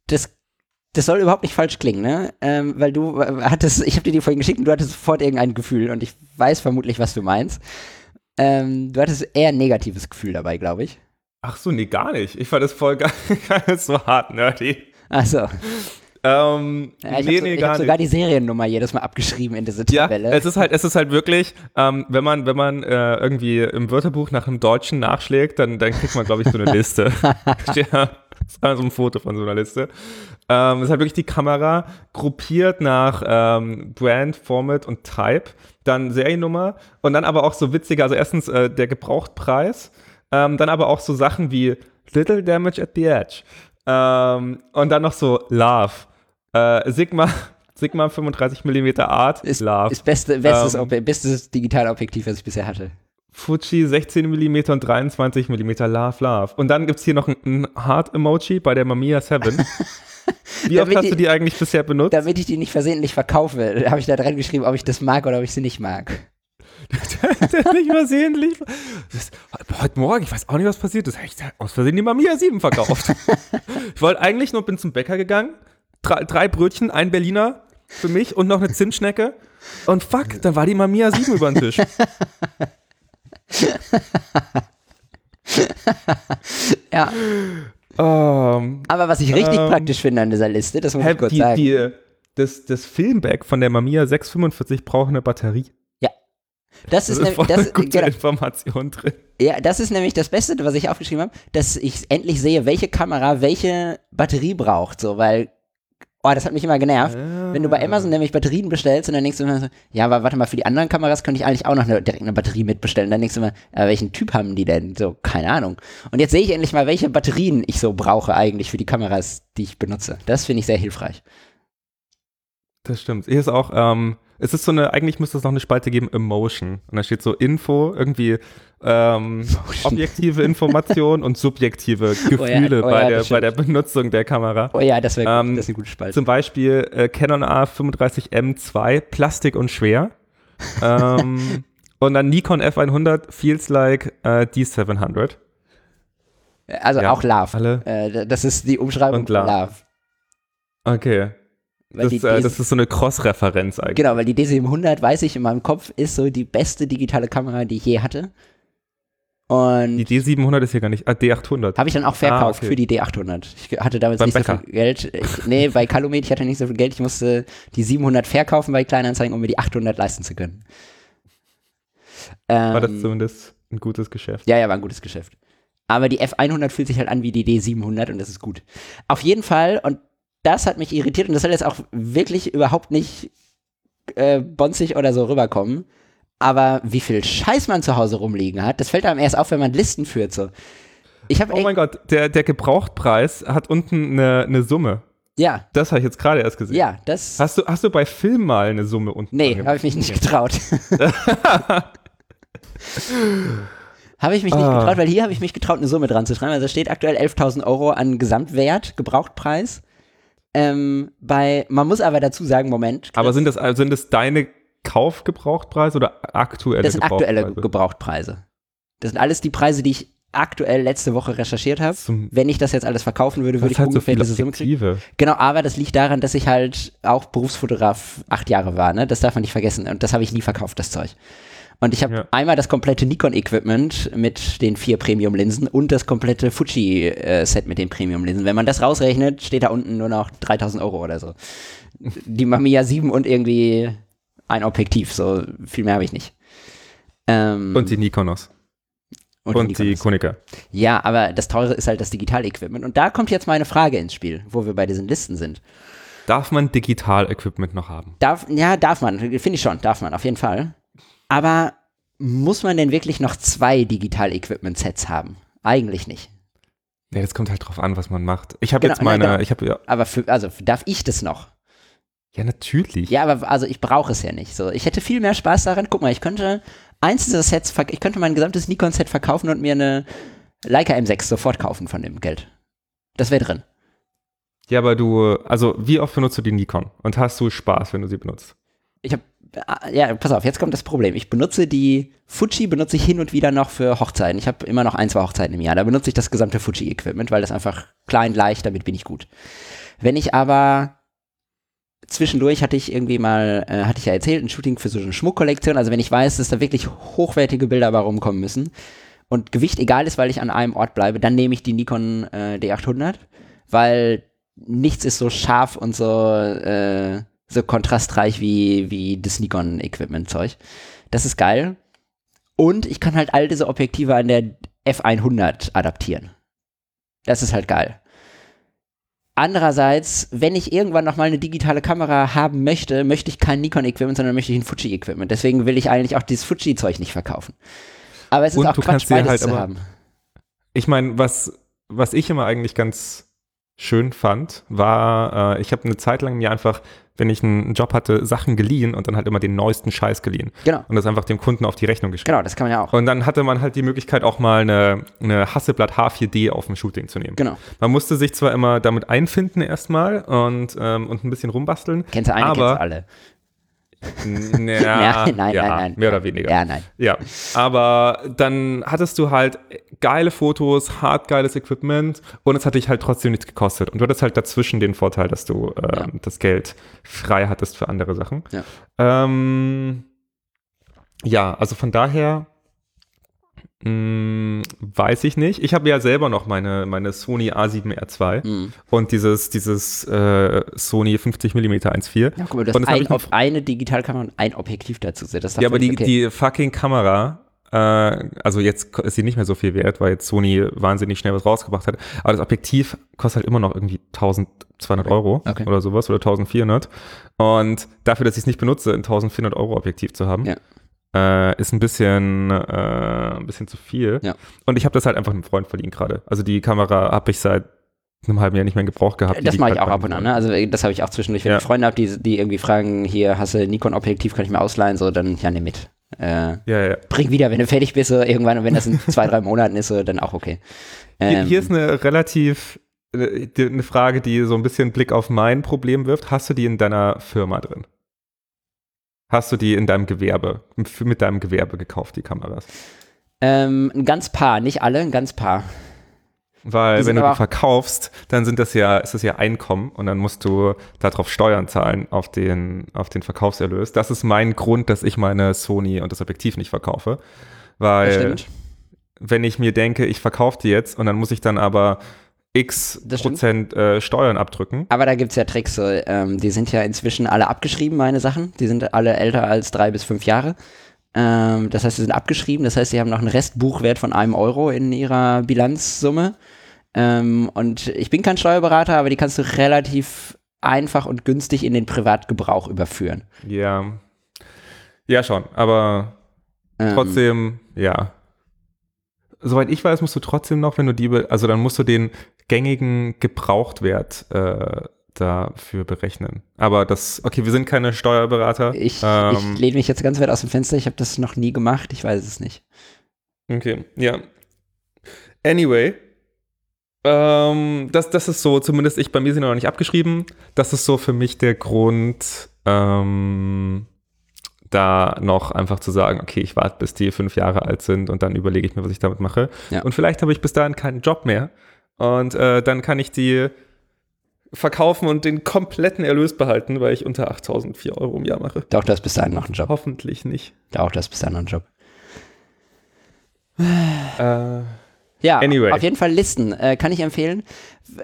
das, soll überhaupt nicht falsch klingen, ne? Ähm, weil du hattest, ich habe dir die vorhin geschickt und du hattest sofort irgendein Gefühl und ich weiß vermutlich, was du meinst. Ähm, du hattest eher ein negatives Gefühl dabei, glaube ich. Ach so, nee, gar nicht. Ich fand das voll geil. so hart nerdy. Achso. Ähm, Ja, ich nee, habe nee, hab gar sogar nicht. die Seriennummer jedes Mal abgeschrieben in diese Ja, Tabelle. es ist halt, es ist halt wirklich, ähm, wenn man, wenn man äh, irgendwie im Wörterbuch nach einem Deutschen nachschlägt, dann, dann kriegt man, glaube ich, so eine Liste. ja, also ein Foto von so einer Liste. Ähm, es ist halt wirklich die Kamera gruppiert nach ähm, Brand, Format und Type, dann Seriennummer und dann aber auch so witzige, also erstens äh, der Gebrauchtpreis, ähm, dann aber auch so Sachen wie Little Damage at the Edge ähm, und dann noch so Love. Äh, Sigma, Sigma 35 mm Art, ist, Love. ist beste, bestes, Ähm, bestes Digitalobjektiv, was ich bisher hatte. Fuji 16 mm und 23 mm Love Love. Und dann gibt es hier noch ein, ein Heart-Emoji bei der Mamiya 7. Wie oft hast die- du die eigentlich bisher benutzt? Damit ich die nicht versehentlich verkaufe, habe ich da dran geschrieben, ob ich das mag oder ob ich sie nicht mag. nicht versehentlich. Das, heute Morgen, ich weiß auch nicht, was passiert ist. Hab ich da aus Versehen die Mamiya 7 verkauft. ich wollte eigentlich nur, bin zum Bäcker gegangen, drei, drei Brötchen, ein Berliner für mich und noch eine Zimtschnecke. Und fuck, dann war die Mamiya 7 über den Tisch. Ja, Ähm, aber was ich richtig Ähm, praktisch finde an dieser Liste, das muss ich kurz die, sagen. die, das, das Filmback von der Mamiya 645 braucht eine Batterie. das Das ist, ist nämlich- das, gute genau, Information drin. ja, das ist nämlich das Beste, was ich aufgeschrieben habe, dass ich endlich sehe, welche Kamera welche Batterie braucht, so, weil, oh, das hat mich immer genervt. Wenn du bei Amazon nämlich Batterien bestellst und dann denkst du immer so, ja, aber warte mal, für die anderen Kameras könnte ich eigentlich auch noch eine, direkt eine Batterie mitbestellen. Dann denkst du immer, äh, welchen Typ haben die denn? So, keine Ahnung. Und jetzt sehe ich endlich mal, welche Batterien ich so brauche eigentlich für die Kameras, die ich benutze. Das finde ich sehr hilfreich. Das stimmt. Hier ist auch, ähm, es ist so eine, eigentlich müsste es noch eine Spalte geben, Emotion. Und da steht so Info, irgendwie ähm, objektive Information und subjektive Gefühle oh ja, bei, das der, bei der Benutzung der Kamera. Oh ja, das wäre Ähm, das ist eine gute Spalte. Zum Beispiel äh, Canon A35M2, Plastik und schwer. ähm, und dann Nikon F100 feels like äh, D700. Also Ja, auch Love. alle. Äh, das ist die Umschreibung Und Love. Okay. Weil Das, äh, das ist so eine Cross-Referenz eigentlich. genau, weil die D700, weiß ich in meinem Kopf, ist so die beste digitale Kamera, die ich je hatte. Und Die D700 ist hier gar nicht, ah, D800. Habe ich dann auch verkauft Ah, okay. für die D800. Ich hatte damals Beim nicht so Bäcker. viel Geld. Ich, nee, bei Calumet, ich hatte nicht so viel Geld. Ich musste die 700 verkaufen bei Kleinanzeigen, um mir die 800 leisten zu können. Ähm, War das zumindest ein gutes Geschäft? ja, ja, war ein gutes Geschäft. Aber die F100 fühlt sich halt an wie die D700 und das ist gut. Auf jeden Fall, und das hat mich irritiert und das soll jetzt auch wirklich überhaupt nicht äh, bonzig oder so rüberkommen. Aber wie viel Scheiß man zu Hause rumliegen hat, das fällt einem erst auf, wenn man Listen führt. So. Ich Oh mein Gott, der, der Gebrauchtpreis hat unten eine, eine Summe. ja, Das habe ich jetzt gerade erst gesehen. ja, das. Hast du, hast du bei Film mal eine Summe unten? Nee, habe ich mich nicht getraut. habe ich mich nicht Ah. getraut, weil hier habe ich mich getraut, eine Summe dran zu schreiben. Also es steht aktuell 11.000 Euro an Gesamtwert, Gebrauchtpreis. Ähm, bei, man muss aber dazu sagen, Moment, Aber sind das, also sind das deine Kaufgebrauchtpreise oder aktuelle das sind aktuelle Gebrauchtpreise? Gebrauchtpreise. Das sind alles die Preise, die ich aktuell letzte Woche recherchiert habe. Zum- Wenn ich das jetzt alles verkaufen würde, würde ich so ungefähr viele diese Summe. Genau, aber das liegt daran, dass ich halt auch Berufsfotograf acht Jahre war, ne? Das darf man nicht vergessen. Und das habe ich nie verkauft, das Zeug. Und ich habe Ja. einmal das komplette Nikon-Equipment mit den vier Premium-Linsen und das komplette Fuji-Set mit den Premium-Linsen. Wenn man das rausrechnet, steht da unten nur noch 3000 Euro oder so. Die Mamiya 7 und irgendwie ein Objektiv, so viel mehr habe ich nicht. Ähm, Und die Nikonos. Und, die, Nikonos. Konica. Ja, aber das teure ist halt das Digital-Equipment. Und da kommt jetzt meine Frage ins Spiel, wo wir bei diesen Listen sind. Darf man Digital-Equipment noch haben? Darf, ja, darf man, finde ich schon, darf man, auf jeden Fall. Aber muss man denn wirklich noch zwei Digital-Equipment-Sets haben? Eigentlich nicht. Nee, das kommt halt drauf an, was man macht. Ich habe Genau, jetzt meine, genau. ich habe ja, Aber für, also darf ich das noch? Ja natürlich. Ja, aber also ich brauche es ja nicht. So, ich hätte viel mehr Spaß daran. Guck mal, ich könnte eins dieser Sets, ich könnte mein gesamtes Nikon-Set verkaufen und mir eine Leica M6 sofort kaufen von dem Geld. Das wäre drin. Ja, aber du, also wie oft benutzt du die Nikon? Und hast du Spaß, wenn du sie benutzt? Ich habe, ja, pass auf, jetzt kommt das Problem. Ich benutze die Fuji, benutze ich hin und wieder noch für Hochzeiten. Ich habe immer noch ein, zwei Hochzeiten im Jahr. Da benutze ich das gesamte Fuji-Equipment, weil das einfach klein, leicht, damit bin ich gut. Wenn ich aber zwischendurch hatte ich irgendwie mal, äh, hatte ich ja erzählt, ein Shooting für so eine Schmuckkollektion. Also wenn ich weiß, dass da wirklich hochwertige Bilder bei rumkommen müssen und Gewicht egal ist, weil ich an einem Ort bleibe, dann nehme ich die Nikon äh, D800, weil nichts ist so scharf und so, äh, so kontrastreich wie, wie das Nikon-Equipment-Zeug. Das ist geil. Und ich kann halt all diese Objektive an der F100 adaptieren. Das ist halt geil. Andererseits, wenn ich irgendwann noch mal eine digitale Kamera haben möchte, möchte ich kein Nikon-Equipment, sondern möchte ich ein Fuji-Equipment. Deswegen will ich eigentlich auch dieses Fuji-Zeug nicht verkaufen. Aber es ist Und auch du Quatsch, beides halt zu aber- haben. Ich meine, was, was ich immer eigentlich ganz schön fand, war, äh, ich habe eine Zeit lang mir einfach, wenn ich einen Job hatte, Sachen geliehen und dann halt immer den neuesten Scheiß geliehen. Genau, Und das einfach dem Kunden auf die Rechnung geschrieben. genau, das kann man ja auch. Und dann hatte man halt die Möglichkeit, auch mal eine, eine Hasselblatt H4D auf dem Shooting zu nehmen. Genau. Man musste sich zwar immer damit einfinden erstmal und, ähm, und ein bisschen rumbasteln. Kennst du eine, kennst aber, du alle. ja, Ja, nein, ja, nein, nein. mehr oder weniger. Ja, nein. Ja, aber dann hattest du halt geile Fotos, hart geiles Equipment und es hat dich halt trotzdem nichts gekostet. Und du hattest halt dazwischen den Vorteil, dass du äh, Ja. das Geld frei hattest für andere Sachen. Ja. Ähm, ja, also von daher mh, weiß ich nicht. Ich habe ja selber noch meine, meine Sony A7R2 Mhm. und dieses, dieses äh, Sony 50 mm 1.4. Ja, guck mal, du hast ein, auf eine Digitalkamera und ein Objektiv dazu. Das Ja, aber die, okay. die fucking Kamera, äh, also jetzt ist sie nicht mehr so viel wert, weil jetzt Sony wahnsinnig schnell was rausgebracht hat. Aber das Objektiv kostet halt immer noch irgendwie 1200 Euro Okay. oder sowas oder 1400. Und dafür, dass ich es nicht benutze, ein 1400 Euro Objektiv zu haben, Ja. Äh, ist ein bisschen, äh, ein bisschen zu viel. Ja. Und ich habe das halt einfach einem Freund verliehen gerade. Also die Kamera habe ich seit einem halben Jahr nicht mehr in Gebrauch gehabt. Das mache ich auch ab und an. Ne? Also äh, das habe ich auch zwischendurch, wenn Ja. ich Freunde habe, die, die irgendwie fragen, hier hast du Nikon-Objektiv, kann ich mir ausleihen? So, dann ja, nimm mit. Äh, Ja, ja. bring wieder, wenn du fertig bist, so, irgendwann, und wenn das in zwei, drei Monaten ist, so, dann auch okay. Hier, Ähm, hier ist eine relativ äh, eine Frage, die so ein bisschen Blick auf mein Problem wirft. Hast du die in deiner Firma drin? Hast du die in deinem Gewerbe, mit deinem Gewerbe gekauft, die Kameras? ähm, ein ganz paar, nicht alle, ein ganz paar. Weil wenn du die verkaufst, dann sind das ja, ist das ja Einkommen und dann musst du darauf Steuern zahlen auf den, auf den Verkaufserlös. Das ist mein Grund, dass ich meine Sony und das Objektiv nicht verkaufe. Weil wenn ich mir denke, ich verkaufe die jetzt und dann muss ich dann aber x. Prozent äh, Steuern abdrücken. Aber da gibt's ja Tricks. So, ähm, die sind ja inzwischen alle abgeschrieben, meine Sachen. Die sind alle älter als drei bis fünf Jahre. Ähm, das heißt, sie sind abgeschrieben. Das heißt, sie haben noch einen Restbuchwert von einem Euro in ihrer Bilanzsumme. Ähm, und ich bin kein Steuerberater, aber die kannst du relativ einfach und günstig in den Privatgebrauch überführen. Ja. Ja, schon. Aber Ähm, trotzdem, ja. Soweit ich weiß, musst du trotzdem noch, wenn du die, also dann musst du den gängigen Gebrauchtwert äh, dafür berechnen. Aber das, okay, wir sind keine Steuerberater. Ich, ähm, ich lehne mich jetzt ganz weit aus dem Fenster. Ich habe das noch nie gemacht. Ich weiß es nicht. Okay, ja. Anyway, ähm, das, das ist so, zumindest ich, bei mir sind noch nicht abgeschrieben. Das ist so für mich der Grund, ähm, da noch einfach zu sagen, okay, ich warte, bis die fünf Jahre alt sind und dann überlege ich mir, was ich damit mache. Ja. Und vielleicht habe ich bis dahin keinen Job mehr und äh, dann kann ich die verkaufen und den kompletten Erlös behalten, weil ich unter 8.004 Euro im Jahr mache. Doch, du hast bis dahin noch einen Job. Hoffentlich nicht. Doch, du hast bis dahin noch einen Job. Äh, Ja, Anyway. auf jeden Fall Listen, äh, kann ich empfehlen.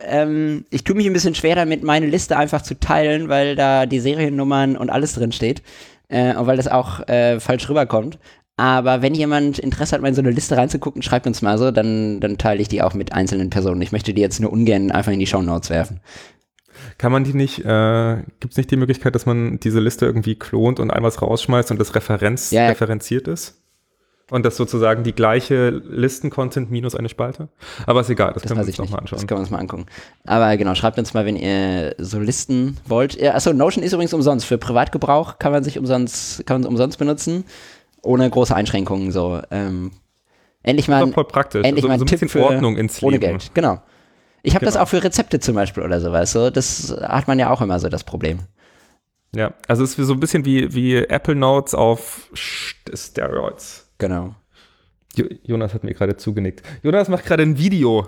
Ähm, ich tue mich ein bisschen schwer damit, meine Liste einfach zu teilen, weil da die Seriennummern und alles drin steht äh, und weil das auch äh, falsch rüberkommt. Aber wenn jemand Interesse hat, mal in so eine Liste reinzugucken, schreibt uns mal so, dann, dann teile ich die auch mit einzelnen Personen. Ich möchte die jetzt nur ungern einfach in die Shownotes werfen. Kann man die nicht, äh, gibt es nicht die Möglichkeit, dass man diese Liste irgendwie klont und einmal was rausschmeißt und das Referenz Ja, ja. referenziert ist? Und das sozusagen die gleiche Listen-Content minus eine Spalte? Aber ist egal, das, Das können wir uns nochmal Das anschauen. können wir uns mal angucken. Aber genau, schreibt uns mal, wenn ihr so Listen wollt. Ja, achso, Notion ist übrigens umsonst. Für Privatgebrauch kann man sich umsonst, kann man es umsonst benutzen. Ohne große Einschränkungen. So. Ähm, endlich mal, Das voll praktisch. endlich so, mal ein so ein Tipp bisschen für Ordnung ins ohne Leben. Geld. Genau. Ich habe das Genau. auch für Rezepte zum Beispiel oder sowas. So. Das hat man ja auch immer so das Problem. Ja, also es ist so ein bisschen wie, wie Apple Notes auf St- Steroids. Genau. Jo Jonas hat mir gerade zugenickt. Jonas macht gerade ein Video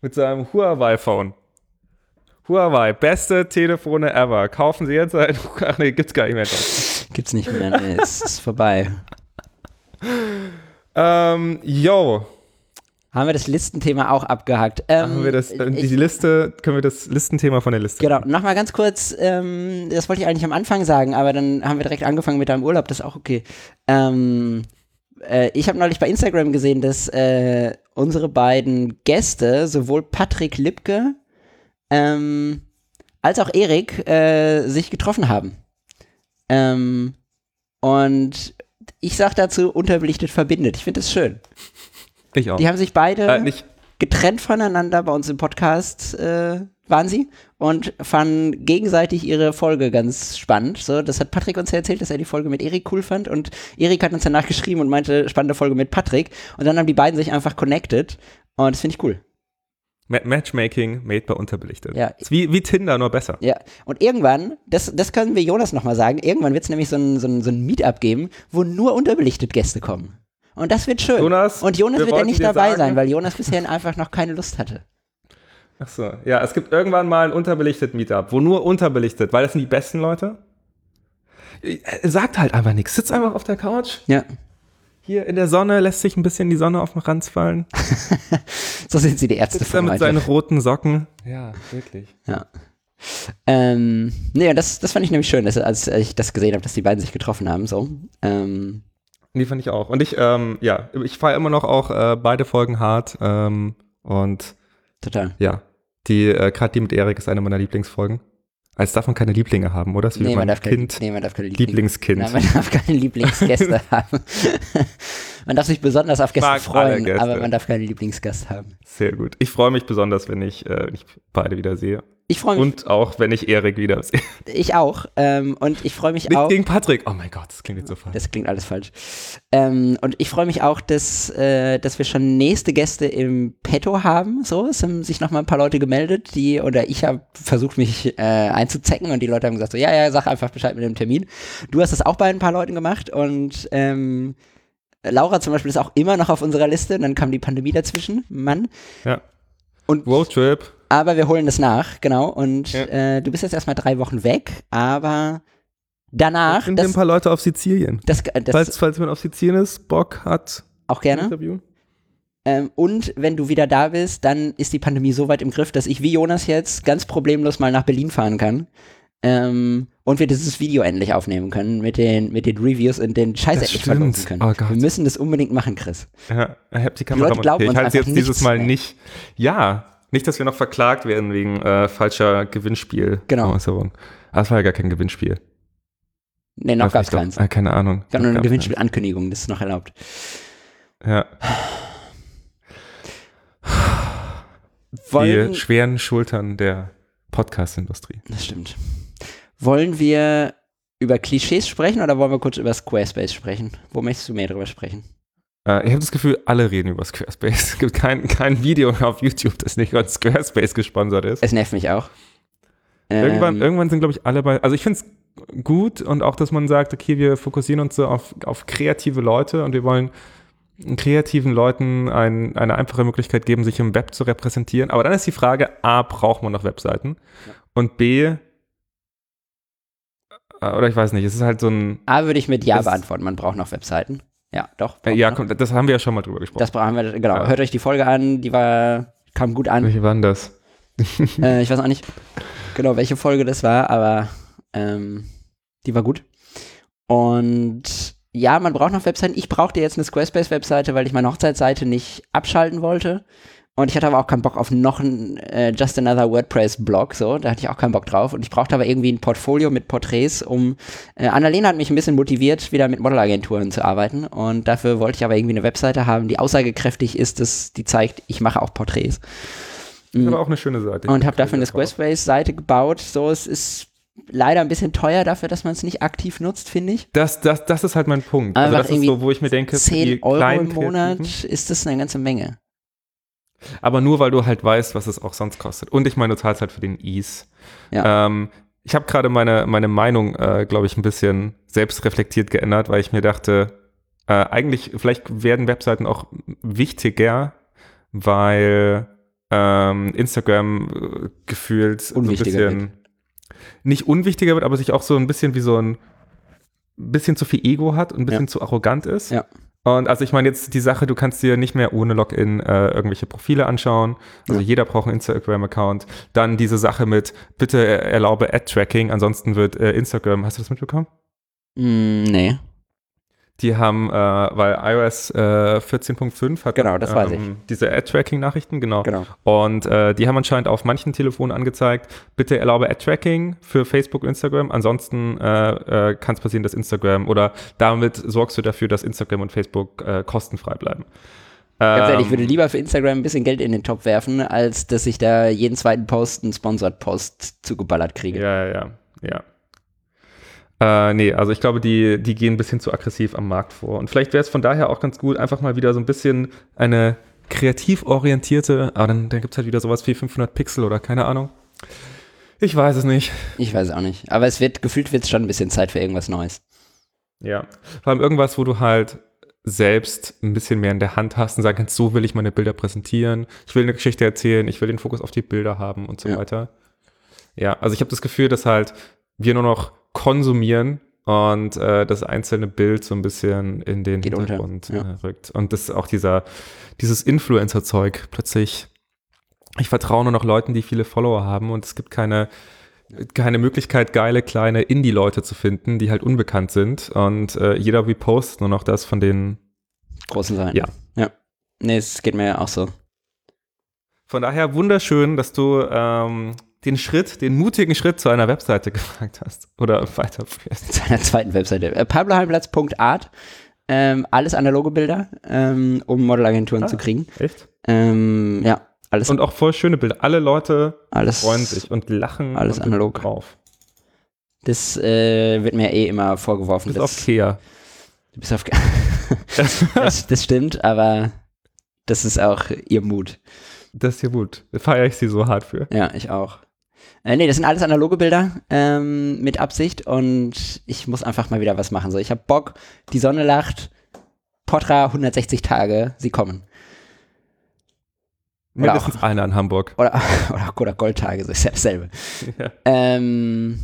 mit seinem Huawei-Phone. Huawei, beste Telefone ever. Kaufen Sie jetzt ein. Ach nee, gibt's gar nicht mehr. Gibt's nicht mehr. Nee, es ist vorbei. Ähm, yo, Haben wir das Listenthema auch abgehakt? Ähm, haben wir das, äh, ich- die Liste, können wir das Listenthema von der Liste? Genau, nochmal ganz kurz, ähm, das wollte ich eigentlich am Anfang sagen, aber dann haben wir direkt angefangen mit deinem Urlaub, das ist auch okay. Ähm, äh, ich habe neulich bei Instagram gesehen, dass äh, unsere beiden Gäste, sowohl Patrick Lipke ähm, als auch Erik, äh, sich getroffen haben. Ähm, und ich sag dazu, unterbelichtet verbindet. Ich finde das schön. Ich auch. Die haben sich beide äh, nicht, getrennt voneinander bei uns im Podcast äh, waren sie und fanden gegenseitig ihre Folge ganz spannend. So, das hat Patrick uns ja erzählt, dass er die Folge mit Erik cool fand und Erik hat uns danach geschrieben und meinte spannende Folge mit Patrick und dann haben die beiden sich einfach connected und das finde ich cool. Ma Matchmaking made by unterbelichtet. Ja. Ist wie, wie Tinder, nur besser. Ja, und irgendwann, das, das können wir Jonas nochmal sagen, irgendwann wird es nämlich so ein, so, ein, so ein Meetup geben, wo nur unterbelichtet Gäste kommen. Und das wird schön. Jonas, und Jonas wir wird ja nicht dabei sagen- sein, weil Jonas bisher einfach noch keine Lust hatte. Ach so. Ja, es gibt irgendwann mal ein unterbelichtet Meetup, wo nur unterbelichtet, weil das sind die besten Leute. Äh, Sagt halt einfach nichts. Sitzt einfach auf der Couch, Ja, hier in der Sonne, lässt sich ein bisschen die Sonne auf den Ranz fallen, so sind sie die Ärzte sitzt von mit heute. seinen roten Socken. Ja, wirklich. Ja. Ähm, nee, das, das fand ich nämlich schön, dass, als ich das gesehen habe, dass die beiden sich getroffen haben. So. Ähm, Die fand ich auch. Und ich, ähm, ja, ich feiere immer noch auch äh, beide Folgen hart. Ähm, und total. ja, die, äh, gerade die mit Erik ist eine meiner Lieblingsfolgen. Als darf man keine Lieblinge haben, oder? Nee, man keine, Kind, nee, man darf keine Liebling- Lieblingskind. Nein, man darf keine Lieblingsgäste haben. man darf sich besonders auf Gäste mag freuen, Gäste. aber man darf keinen Lieblingsgast haben. Sehr gut. Ich freue mich besonders, wenn ich, äh, wenn ich beide wieder sehe. Ich freue mich, Und auch, wenn ich Erik wieder sehe. ich auch. Ähm, und ich freue mich Nicht auch. gegen Patrick. Oh mein Gott, das klingt jetzt so falsch. Das klingt alles falsch. Ähm, und ich freue mich auch, dass, äh, dass wir schon nächste Gäste im Petto haben. So, es haben sich noch mal ein paar Leute gemeldet, die, oder ich habe versucht, mich äh, einzuzecken und die Leute haben gesagt, so, ja, ja, sag einfach Bescheid mit dem Termin. Du hast das auch bei ein paar Leuten gemacht und ähm, Laura zum Beispiel ist auch immer noch auf unserer Liste. Dann kam die Pandemie dazwischen. Mann. Ja. Und Roadtrip. Aber wir holen das nach, genau. Und Ja. äh, du bist jetzt erstmal drei Wochen weg, aber danach, ein das, paar Leute auf Sizilien. das, das falls, falls man auf Sizilien ist, Bock hat, auch ein gerne. Interview. Ähm, und wenn du wieder da bist, dann ist die Pandemie so weit im Griff, dass ich wie Jonas jetzt ganz problemlos mal nach Berlin fahren kann. Ähm, und wir dieses Video endlich aufnehmen können mit den, mit den Reviews und den Scheiß Das endlich verlosen können. Oh wir müssen das unbedingt machen, Chris. Ja, ich hab die Kamera Leute glauben montiert. Ich halte jetzt dieses Mal mehr. nicht. Ja, nicht, dass wir noch verklagt werden wegen äh, falscher Gewinnspiel. Genau. Äußerung. Ah, es war ja gar kein Gewinnspiel. Nee, noch Weiß gab's nicht, doch. keins. Äh, keine Ahnung. Gab nur eine Gewinnspielankündigung, das ist noch erlaubt. Ja, Wollen, die schweren Schultern der Podcast-Industrie. das stimmt. Wollen wir über Klischees sprechen oder wollen wir kurz über Squarespace sprechen? Wo möchtest du mehr drüber sprechen? Äh, ich habe das Gefühl, alle reden über Squarespace. Es gibt kein, kein Video auf YouTube, das nicht von Squarespace gesponsert ist. Es nervt mich auch. Irgendwann, Ähm, irgendwann sind, glaube ich, alle bei. Also ich finde es gut und auch, dass man sagt, okay, wir fokussieren uns so auf, auf kreative Leute und wir wollen kreativen Leuten ein, eine einfache Möglichkeit geben, sich im Web zu repräsentieren. Aber dann ist die Frage, A, braucht man noch Webseiten? Und B, äh, oder ich weiß nicht, es ist halt so ein, A würde ich mit Ja beantworten, man braucht noch Webseiten. Ja, doch. äh, ja, komm, das haben wir ja schon mal drüber gesprochen. Das brauchen wir, genau. Ja. Hört euch die Folge an, die war, kam gut an. Welche waren das? äh, ich weiß auch nicht genau, welche Folge das war, aber ähm, die war gut. Und ja, man braucht noch Webseiten. Ich brauchte jetzt eine Squarespace-Webseite, weil ich meine Hochzeitsseite nicht abschalten wollte. Und ich hatte aber auch keinen Bock auf noch einen äh, Just Another WordPress-Blog, so. Da hatte ich auch keinen Bock drauf. Und ich brauchte aber irgendwie ein Portfolio mit Porträts, um. Äh, Annalena hat mich ein bisschen motiviert, wieder mit Modelagenturen zu arbeiten. Und dafür wollte ich aber irgendwie eine Webseite haben, die aussagekräftig ist, dass die zeigt, ich mache auch Porträts. Aber auch eine schöne Seite. Und habe dafür eine Squarespace. Squarespace-Seite gebaut. So, es ist leider ein bisschen teuer dafür, dass man es nicht aktiv nutzt, finde ich. Das, das, das ist halt mein Punkt. Also Einfach das ist so, wo ich mir denke, für 10 die Euro im Monat Kreativen- ist das eine ganze Menge. Aber nur, weil du halt weißt, was es auch sonst kostet. Und ich meine, du zahlst halt für den Ease. Ja. Ähm, ich habe gerade meine, meine Meinung, äh, glaube ich, ein bisschen selbstreflektiert geändert, weil ich mir dachte, äh, eigentlich, vielleicht werden Webseiten auch wichtiger, weil ähm, Instagram äh, gefühlt so ein bisschen nicht unwichtiger wird, aber sich auch so ein bisschen wie so ein bisschen zu viel Ego hat und ein bisschen Ja. zu arrogant ist. Ja. Und also ich meine jetzt die Sache, du kannst dir nicht mehr ohne Login äh, irgendwelche Profile anschauen. Also Ja. jeder braucht einen Instagram-Account. Dann diese Sache mit, bitte erlaube Ad-Tracking, ansonsten wird äh, Instagram, hast du das mitbekommen? Mm, nee. Die haben, äh, weil iOS äh, 14.5 hat Genau, das weiß ich. diese Ad-Tracking-Nachrichten, genau. Genau. Und äh, die haben anscheinend auf manchen Telefonen angezeigt, bitte erlaube Ad-Tracking für Facebook und Instagram, ansonsten äh, äh, kann es passieren, dass Instagram oder damit sorgst du dafür, dass Instagram und Facebook äh, kostenfrei bleiben. Ganz ehrlich, ich Ähm, würde lieber für Instagram ein bisschen Geld in den Topf werfen, als dass ich da jeden zweiten Post einen Sponsored-Post zugeballert kriege. Ja, ja, ja. Äh, nee, also ich glaube, die, die gehen ein bisschen zu aggressiv am Markt vor. Und vielleicht wäre es von daher auch ganz gut, einfach mal wieder so ein bisschen eine kreativ orientierte, aber dann, dann gibt es halt wieder sowas wie 500 Pixel oder keine Ahnung. Ich weiß es nicht. Ich weiß auch nicht. Aber es wird, gefühlt wird es schon ein bisschen Zeit für irgendwas Neues. Ja. Vor allem irgendwas, wo du halt selbst ein bisschen mehr in der Hand hast und sagen kannst, so will ich meine Bilder präsentieren, ich will eine Geschichte erzählen, ich will den Fokus auf die Bilder haben und so Ja. weiter. Ja, also ich habe das Gefühl, dass halt wir nur noch konsumieren und äh, das einzelne Bild so ein bisschen in den Geht unter, Hintergrund ja. äh, rückt. Und das ist auch dieser, dieses Influencer-Zeug plötzlich. Ich vertraue nur noch Leuten, die viele Follower haben und es gibt keine, keine Möglichkeit, geile kleine Indie-Leute zu finden, die halt unbekannt sind. Und äh, jeder repostet nur noch das von denen. Großen Seiten. Ja. Ja. Nee, es geht mir ja auch so. Von daher wunderschön, dass du ähm, den Schritt, den mutigen Schritt zu einer Webseite gewagt hast. Oder weiterführst. Zu einer zweiten Webseite. Äh, Pabloheimplatz.art. Ähm, alles analoge Bilder, ähm, um Modelagenturen Ah. zu kriegen. Echt? Ähm, ja, alles, Und auch voll schöne Bilder. Alle Leute alles freuen sich und lachen alles und analog. drauf. Das äh, wird mir eh immer vorgeworfen. Bis auf dass- Kea. Du bist auf. das, das stimmt, aber das ist auch ihr Mut. Das ist hier gut. Da feiere ich sie so hart für. Ja, ich auch. Äh, nee, das sind alles analoge Bilder ähm, mit Absicht und ich muss einfach mal wieder was machen. So, ich habe Bock, die Sonne lacht, Portra 160 Tage, sie kommen. Mindestens auch, einer in Hamburg. Oder, oder, oder Goldtage, so ist ja dasselbe. Ja. Ähm,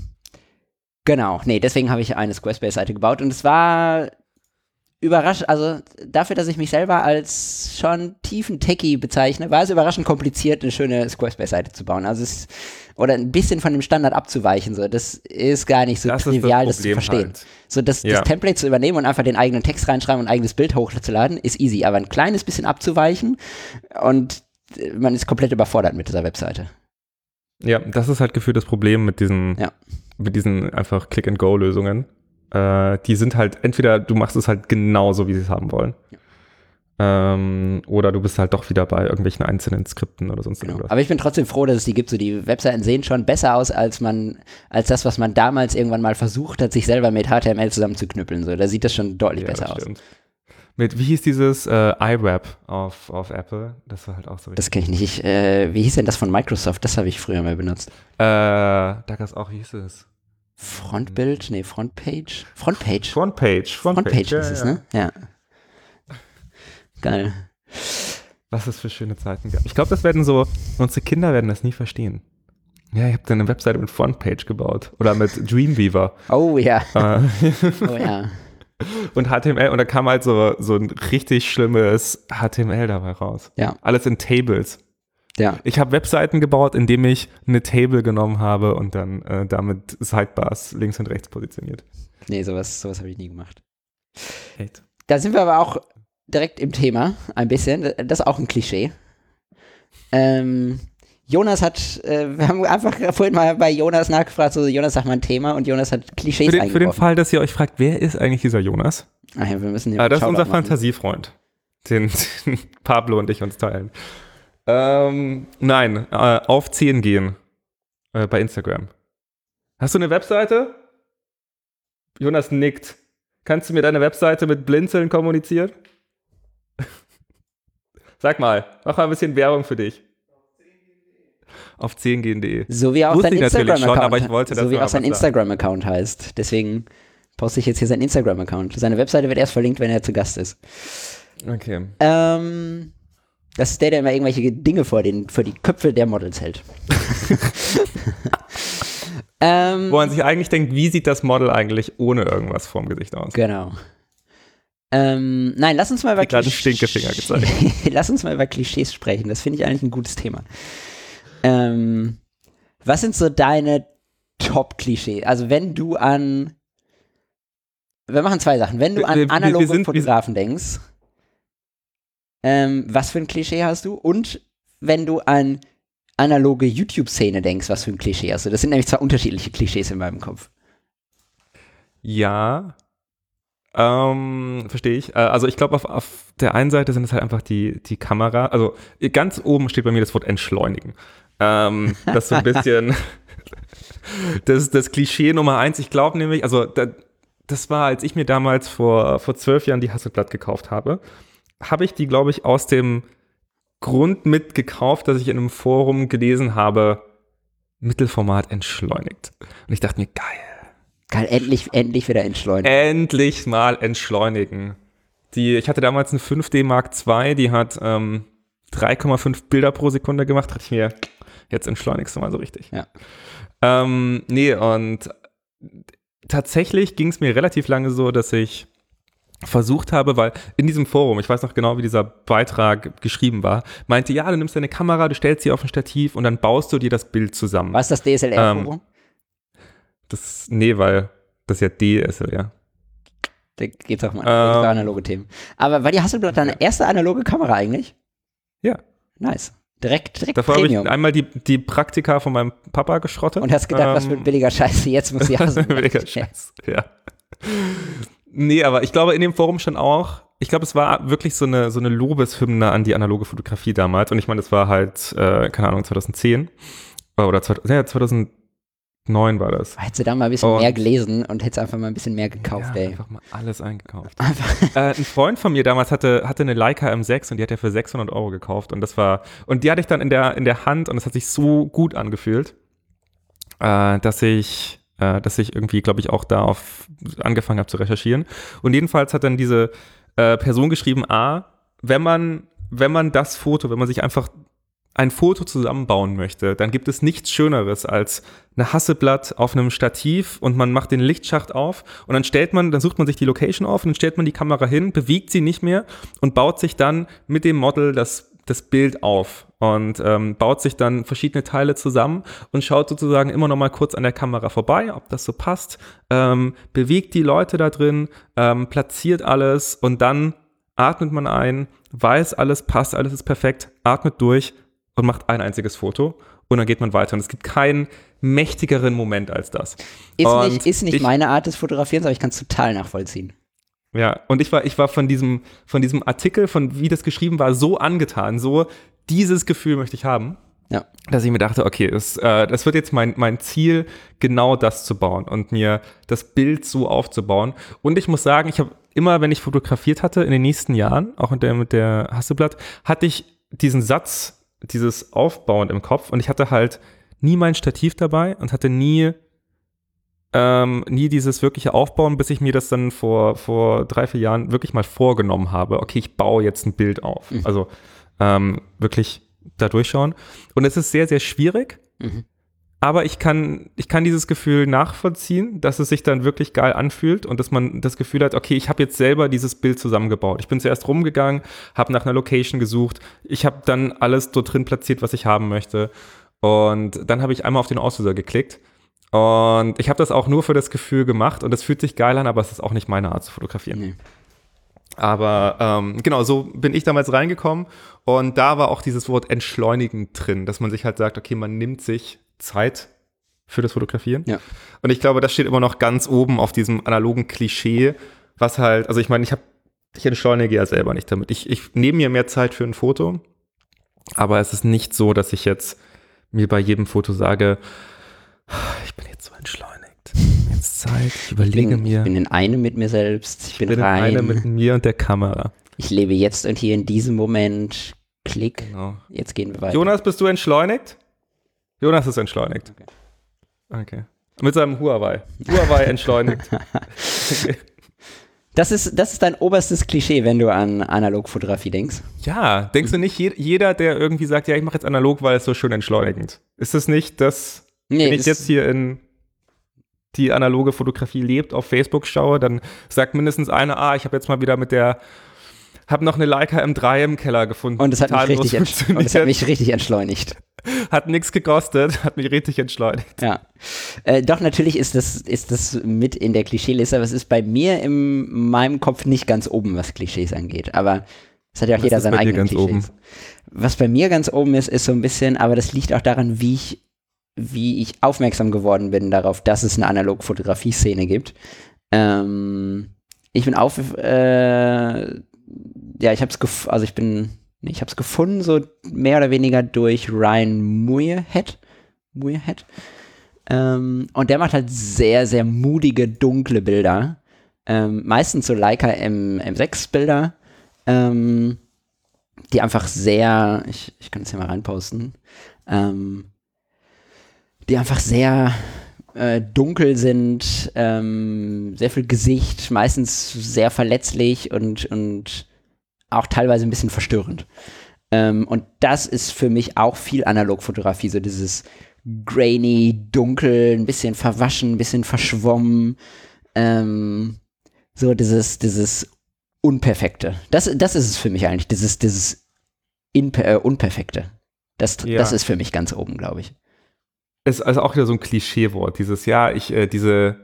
genau, nee, deswegen habe ich eine Squarespace-Seite gebaut und es war überraschend, also dafür, dass ich mich selber als schon tiefen Techie bezeichne, war es überraschend kompliziert, eine schöne Squarespace-Seite zu bauen. Also es, oder ein bisschen von dem Standard abzuweichen, so, das ist gar nicht so das trivial, das, das, zu verstehen. Halt. So, das, ja. das Template zu übernehmen und einfach den eigenen Text reinschreiben und ein eigenes Bild hochzuladen, ist easy, aber ein kleines bisschen abzuweichen und man ist komplett überfordert mit dieser Webseite. Ja, das ist halt gefühlt das Problem mit diesen, ja. mit diesen einfach Click-and-Go-Lösungen äh, die sind halt, entweder du machst es halt genauso, wie sie es haben wollen. Ja. Ähm, oder du bist halt doch wieder bei irgendwelchen einzelnen Skripten oder sonst genau. irgendwas. Aber ich bin trotzdem froh, dass es die gibt. So die Webseiten sehen schon besser aus, als man, als das, was man damals irgendwann mal versucht hat, sich selber mit HTML zusammenzuknüppeln. So, da sieht das schon deutlich ja, besser aus. Mit, wie hieß dieses äh, iWeb auf, auf Apple? Das war halt auch so. Das kenne ich nicht. Ich, äh, wie hieß denn das von Microsoft? Das habe ich früher mal benutzt. Äh, da gab es auch, wie hieß es? Frontbild, nee, Frontpage. Frontpage. Frontpage, Frontpage, Frontpage ja, ist es, ne? Ja. Geil. Was es für schöne Zeiten gab. Ich glaube, das werden so, unsere Kinder werden das nie verstehen. Ja, ich habe dann eine Webseite mit Frontpage gebaut. Oder mit Dreamweaver. Oh ja. Äh. oh ja. Und HTML, und da kam halt so, so ein richtig schlimmes HTML dabei raus. Ja. Alles in Tables. Ja. Ich habe Webseiten gebaut, indem ich eine Table genommen habe und dann äh, damit Sidebars links und rechts positioniert. Nee, sowas, sowas habe ich nie gemacht. Hate. Da sind wir aber auch direkt im Thema ein bisschen. Das ist auch ein Klischee. Ähm, Jonas hat, äh, wir haben einfach vorhin mal bei Jonas nachgefragt, so Jonas sag mal ein Thema und Jonas hat Klischees für den, für den Fall, dass ihr euch fragt, wer ist eigentlich dieser Jonas? Ach ja, wir müssen ah, das ist unser Fantasiefreund, den, den Pablo und ich uns teilen. Ähm, nein, äh, auf 10 gehen äh, bei Instagram. Hast du eine Webseite? Jonas nickt. Kannst du mir deine Webseite mit Blinzeln kommunizieren? Sag mal, mach mal ein bisschen Werbung für dich. Auf 10gehen.de. So wie auch sein Instagram-Account. So wie auch sein Instagram-Account heißt. Deswegen poste ich jetzt hier sein Instagram-Account. Seine Webseite wird erst verlinkt, wenn er zu Gast ist. Okay. Ähm, das ist der, der immer irgendwelche Dinge vor, den, vor die Köpfe der Models hält. ähm, Wo man sich eigentlich denkt, wie sieht das Model eigentlich ohne irgendwas vorm Gesicht aus? Genau. Ähm, nein, lass uns mal über Klischees. gezeigt. lass uns mal über Klischees sprechen. Das finde ich eigentlich ein gutes Thema. Ähm, was sind so deine Top-Klischees? Also wenn du an wir machen zwei Sachen. Wenn du an analoge wir, wir sind, Fotografen denkst, ähm, was für ein Klischee hast du? Und wenn du an analoge YouTube-Szene denkst, was für ein Klischee hast du? Das sind nämlich zwei unterschiedliche Klischees in meinem Kopf. Ja, ähm, verstehe ich. Äh, also ich glaube, auf, auf der einen Seite sind es halt einfach die, die Kamera. Also ganz oben steht bei mir das Wort entschleunigen. Ähm, das ist so ein bisschen das, das Klischee Nummer eins. Ich glaube nämlich, also da, das war, als ich mir damals vor, vor zwölf Jahren die Hasselblatt gekauft habe habe ich die, glaube ich, aus dem Grund mitgekauft, dass ich in einem Forum gelesen habe, Mittelformat entschleunigt. Und ich dachte mir, geil. Geil, endlich, endlich wieder entschleunigen. Endlich mal entschleunigen. Die, ich hatte damals eine 5D Mark II, die hat ähm, 3,5 Bilder pro Sekunde gemacht. Dachte ich mir, jetzt entschleunigst du mal so richtig. Ja. Ähm, nee, und tatsächlich ging es mir relativ lange so, dass ich versucht habe, weil in diesem Forum, ich weiß noch genau, wie dieser Beitrag geschrieben war, meinte, ja, du nimmst deine Kamera, du stellst sie auf ein Stativ und dann baust du dir das Bild zusammen. Was ist das DSLR-Forum? Ähm, das, nee, weil das ist ja DSLR. Da geht's auch mal ähm, analoge Themen. Aber war die Hasselblatt deine ja. erste analoge Kamera eigentlich? Ja. Nice. Direkt, direkt Davor habe ich einmal die, die Praktika von meinem Papa geschrottet. Und hast gedacht, ähm, was für ein billiger Scheiße, jetzt muss ich Hasselblatt. billiger Scheiß, ja. Nee, aber ich glaube in dem Forum schon auch, ich glaube, es war wirklich so eine, so eine Lobeshymne an die analoge Fotografie damals. Und ich meine, das war halt, äh, keine Ahnung, 2010 oder 2000, ja, 2009 war das. Hättest du da mal ein bisschen und, mehr gelesen und hättest einfach mal ein bisschen mehr gekauft, ja, ey. einfach mal alles eingekauft. äh, ein Freund von mir damals hatte, hatte eine Leica M6 und die hat er für 600 Euro gekauft. Und das war, und die hatte ich dann in der, in der Hand und es hat sich so gut angefühlt, äh, dass ich, äh, dass ich irgendwie, glaube ich, auch da auf angefangen habe zu recherchieren. Und jedenfalls hat dann diese äh, Person geschrieben, A, wenn man, wenn man das Foto, wenn man sich einfach ein Foto zusammenbauen möchte, dann gibt es nichts Schöneres als eine Hasseblatt auf einem Stativ und man macht den Lichtschacht auf und dann stellt man, dann sucht man sich die Location auf und dann stellt man die Kamera hin, bewegt sie nicht mehr und baut sich dann mit dem Model das, das Bild auf und ähm, baut sich dann verschiedene Teile zusammen und schaut sozusagen immer noch mal kurz an der Kamera vorbei, ob das so passt, ähm, bewegt die Leute da drin, ähm, platziert alles und dann atmet man ein, weiß, alles passt, alles ist perfekt, atmet durch und macht ein einziges Foto und dann geht man weiter. Und es gibt keinen mächtigeren Moment als das. Ist Und nicht, ist nicht ich- meine Art des Fotografierens, aber ich kann es total nachvollziehen. Ja, und ich war, ich war von diesem, von diesem Artikel, von wie das geschrieben war, so angetan, so dieses Gefühl möchte ich haben, Ja. dass ich mir dachte, okay, es, äh, das wird jetzt mein, mein Ziel, genau das zu bauen und mir das Bild so aufzubauen. Und ich muss sagen, ich habe immer, wenn ich fotografiert hatte in den nächsten Jahren, auch mit der, mit der Hasselblatt, hatte ich diesen Satz, dieses Aufbauen im Kopf und ich hatte halt nie mein Stativ dabei und hatte nie ähm, nie dieses wirkliche Aufbauen, bis ich mir das dann vor, vor drei, vier Jahren wirklich mal vorgenommen habe. Okay, ich baue jetzt ein Bild auf. Mhm. Also ähm, wirklich da durchschauen. Und es ist sehr, sehr schwierig, Mhm. Aber ich kann, ich kann dieses Gefühl nachvollziehen, dass es sich dann wirklich geil anfühlt und dass man das Gefühl hat, okay, ich habe jetzt selber dieses Bild zusammengebaut. Ich bin zuerst rumgegangen, habe nach einer Location gesucht, ich habe dann alles dort drin platziert, was ich haben möchte. Und dann habe ich einmal auf den Auslöser geklickt. Und ich habe das auch nur für das Gefühl gemacht und es fühlt sich geil an, aber es ist auch nicht meine Art zu fotografieren. Nee. Aber ähm, genau, so bin ich damals reingekommen und da war auch dieses Wort entschleunigen drin, dass man sich halt sagt, okay, man nimmt sich Zeit für das Fotografieren. Ja. Und ich glaube, das steht immer noch ganz oben auf diesem analogen Klischee, was halt, also ich meine, ich habe, ich entschleunige ja selber nicht damit. Ich, ich nehme mir mehr Zeit für ein Foto, aber es ist nicht so, dass ich jetzt mir bei jedem Foto sage, ich bin jetzt so entschleunigt. Jetzt Zeit, ich überlege bin, mir. Ich bin in einem mit mir selbst. Ich bin, Ich bin rein. eine mit mir und der Kamera. ich lebe jetzt und hier in diesem Moment. Klick. Genau. Jetzt gehen wir weiter. Jonas, bist du entschleunigt? Jonas ist entschleunigt. Okay. Mit seinem Huawei. Huawei entschleunigt. Okay. Das ist, das ist dein oberstes Klischee, wenn du an Analogfotografie denkst. Ja, denkst du nicht, je, jeder, der irgendwie sagt, ja, ich mache jetzt analog, weil es so schön entschleunigend. Ist es nicht, dass, Nee, wenn ich das- jetzt hier in die analoge Fotografie lebt, auf Facebook schaue, dann sagt mindestens einer, ah, ich habe jetzt mal wieder mit der, habe noch eine Leica M3 im Keller gefunden. und es hat, mich richtig, und es hat mich richtig entschleunigt. hat nichts gekostet, hat mich richtig entschleunigt. Ja. Äh, doch, natürlich ist das, ist das mit in der Klischeeliste, aber es ist bei mir in meinem Kopf nicht ganz oben, was Klischees angeht. Aber es hat ja auch Was jeder seine eigenen Klischees. Was bei mir ganz oben ist, ist so ein bisschen, aber das liegt auch daran, wie ich, wie ich aufmerksam geworden bin darauf, dass es eine Analog-Fotografie-Szene gibt. Ähm, ich bin auf, äh, ja, ich hab's gef also ich bin, ich hab's gefunden, so mehr oder weniger durch Ryan Muirhead. Muirhead. Ähm, und der macht halt sehr, sehr mutige, dunkle Bilder. Ähm, meistens so Leica M, M6-Bilder, ähm, die einfach sehr, ich, ich kann es hier mal reinposten, ähm, die einfach sehr äh, dunkel sind, ähm, sehr viel Gesicht, meistens sehr verletzlich und, und auch teilweise ein bisschen verstörend. Ähm, und das ist für mich auch viel Analogfotografie, so dieses grainy, dunkel, ein bisschen verwaschen, ein bisschen verschwommen. Ähm, so dieses, dieses Unperfekte. Das, das ist es für mich eigentlich, dieses, dieses Inper äh, Unperfekte. Das, Ja. das ist für mich ganz oben, glaube ich. Ist also auch wieder so ein Klischeewort. Dieses, ja, ich, äh, diese,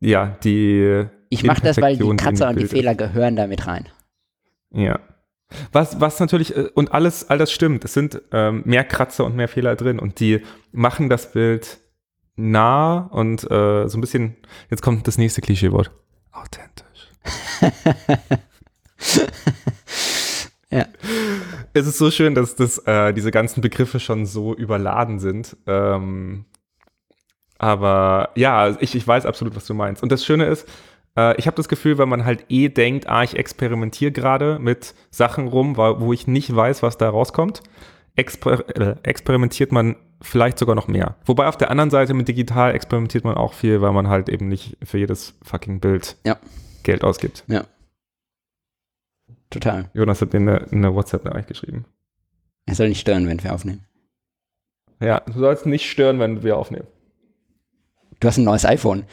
ja, die. Ich mache das, weil die Kratzer und die. Fehler gehören damit rein. Ja. Was, was natürlich, äh, und alles, all das stimmt. Es sind ähm, mehr Kratzer und mehr Fehler drin und die machen das Bild nah und äh, so ein bisschen, jetzt kommt das nächste Klischeewort. Authentisch. Ja. Es ist so schön, dass das, äh, diese ganzen Begriffe schon so überladen sind. Ähm, aber ja, ich, ich weiß absolut, was du meinst. Und das Schöne ist, äh, ich habe das Gefühl, wenn man halt eh denkt, ah, ich experimentiere gerade mit Sachen rum, wo ich nicht weiß, was da rauskommt, exper äh, experimentiert man vielleicht sogar noch mehr. Wobei auf der anderen Seite mit digital experimentiert man auch viel, weil man halt eben nicht für jedes fucking Bild Ja. Geld ausgibt. Ja. Total. Jonas hat mir eine, eine WhatsApp-Nachricht geschrieben. Er soll nicht stören, wenn wir aufnehmen. Ja, du sollst nicht stören, wenn wir aufnehmen. Du hast ein neues iPhone.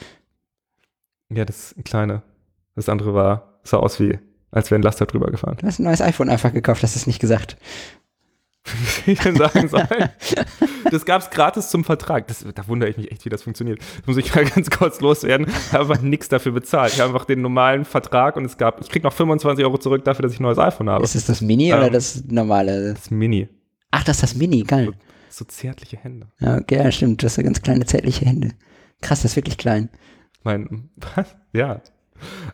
Ja, das kleine. Das andere war, sah aus wie, als wäre ein Laster drüber gefahren. Du hast ein neues iPhone einfach gekauft, hast es nicht gesagt. Wie ich denn sagen soll. Das gab es gratis zum Vertrag. Das, da wundere ich mich echt, wie das funktioniert. Das muss ich mal ganz kurz loswerden. Ich habe einfach nichts dafür bezahlt. Ich habe einfach den normalen Vertrag und es gab, ich kriege noch 25 Euro zurück dafür, dass ich ein neues iPhone habe. Ist es das Mini Ähm, oder das normale? Das Mini. Ach, das ist das Mini, geil. So zärtliche Hände. Ja, okay, ja, stimmt. Du hast ja ganz kleine, zärtliche Hände. Krass, das ist wirklich klein. Mein, was? Ja.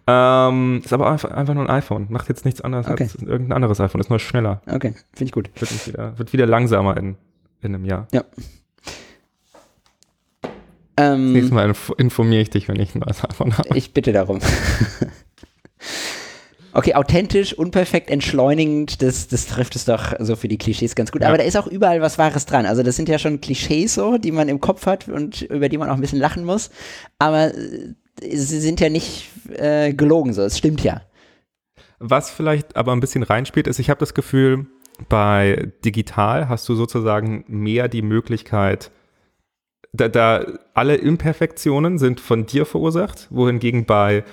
Ähm, ist aber einfach, einfach nur ein iPhone. Macht jetzt nichts anderes Okay. als irgendein anderes iPhone. Ist nur schneller. Okay, finde ich gut. Wird, wieder, wird wieder langsamer in, in einem Jahr. Ähm, Nächstes Mal inf informiere ich dich, wenn ich ein neues iPhone habe. Ich bitte darum. Okay, authentisch, unperfekt, entschleunigend, das, das trifft es doch so für die Klischees ganz gut. Ja. Aber da ist auch überall was Wahres dran. Also das sind ja schon Klischees so, die man im Kopf hat und über die man auch ein bisschen lachen muss. Aber äh, sie sind ja nicht äh, gelogen so, es stimmt ja. Was vielleicht aber ein bisschen reinspielt, ist, ich habe das Gefühl, bei digital hast du sozusagen mehr die Möglichkeit, da, da alle Imperfektionen sind von dir verursacht, wohingegen bei,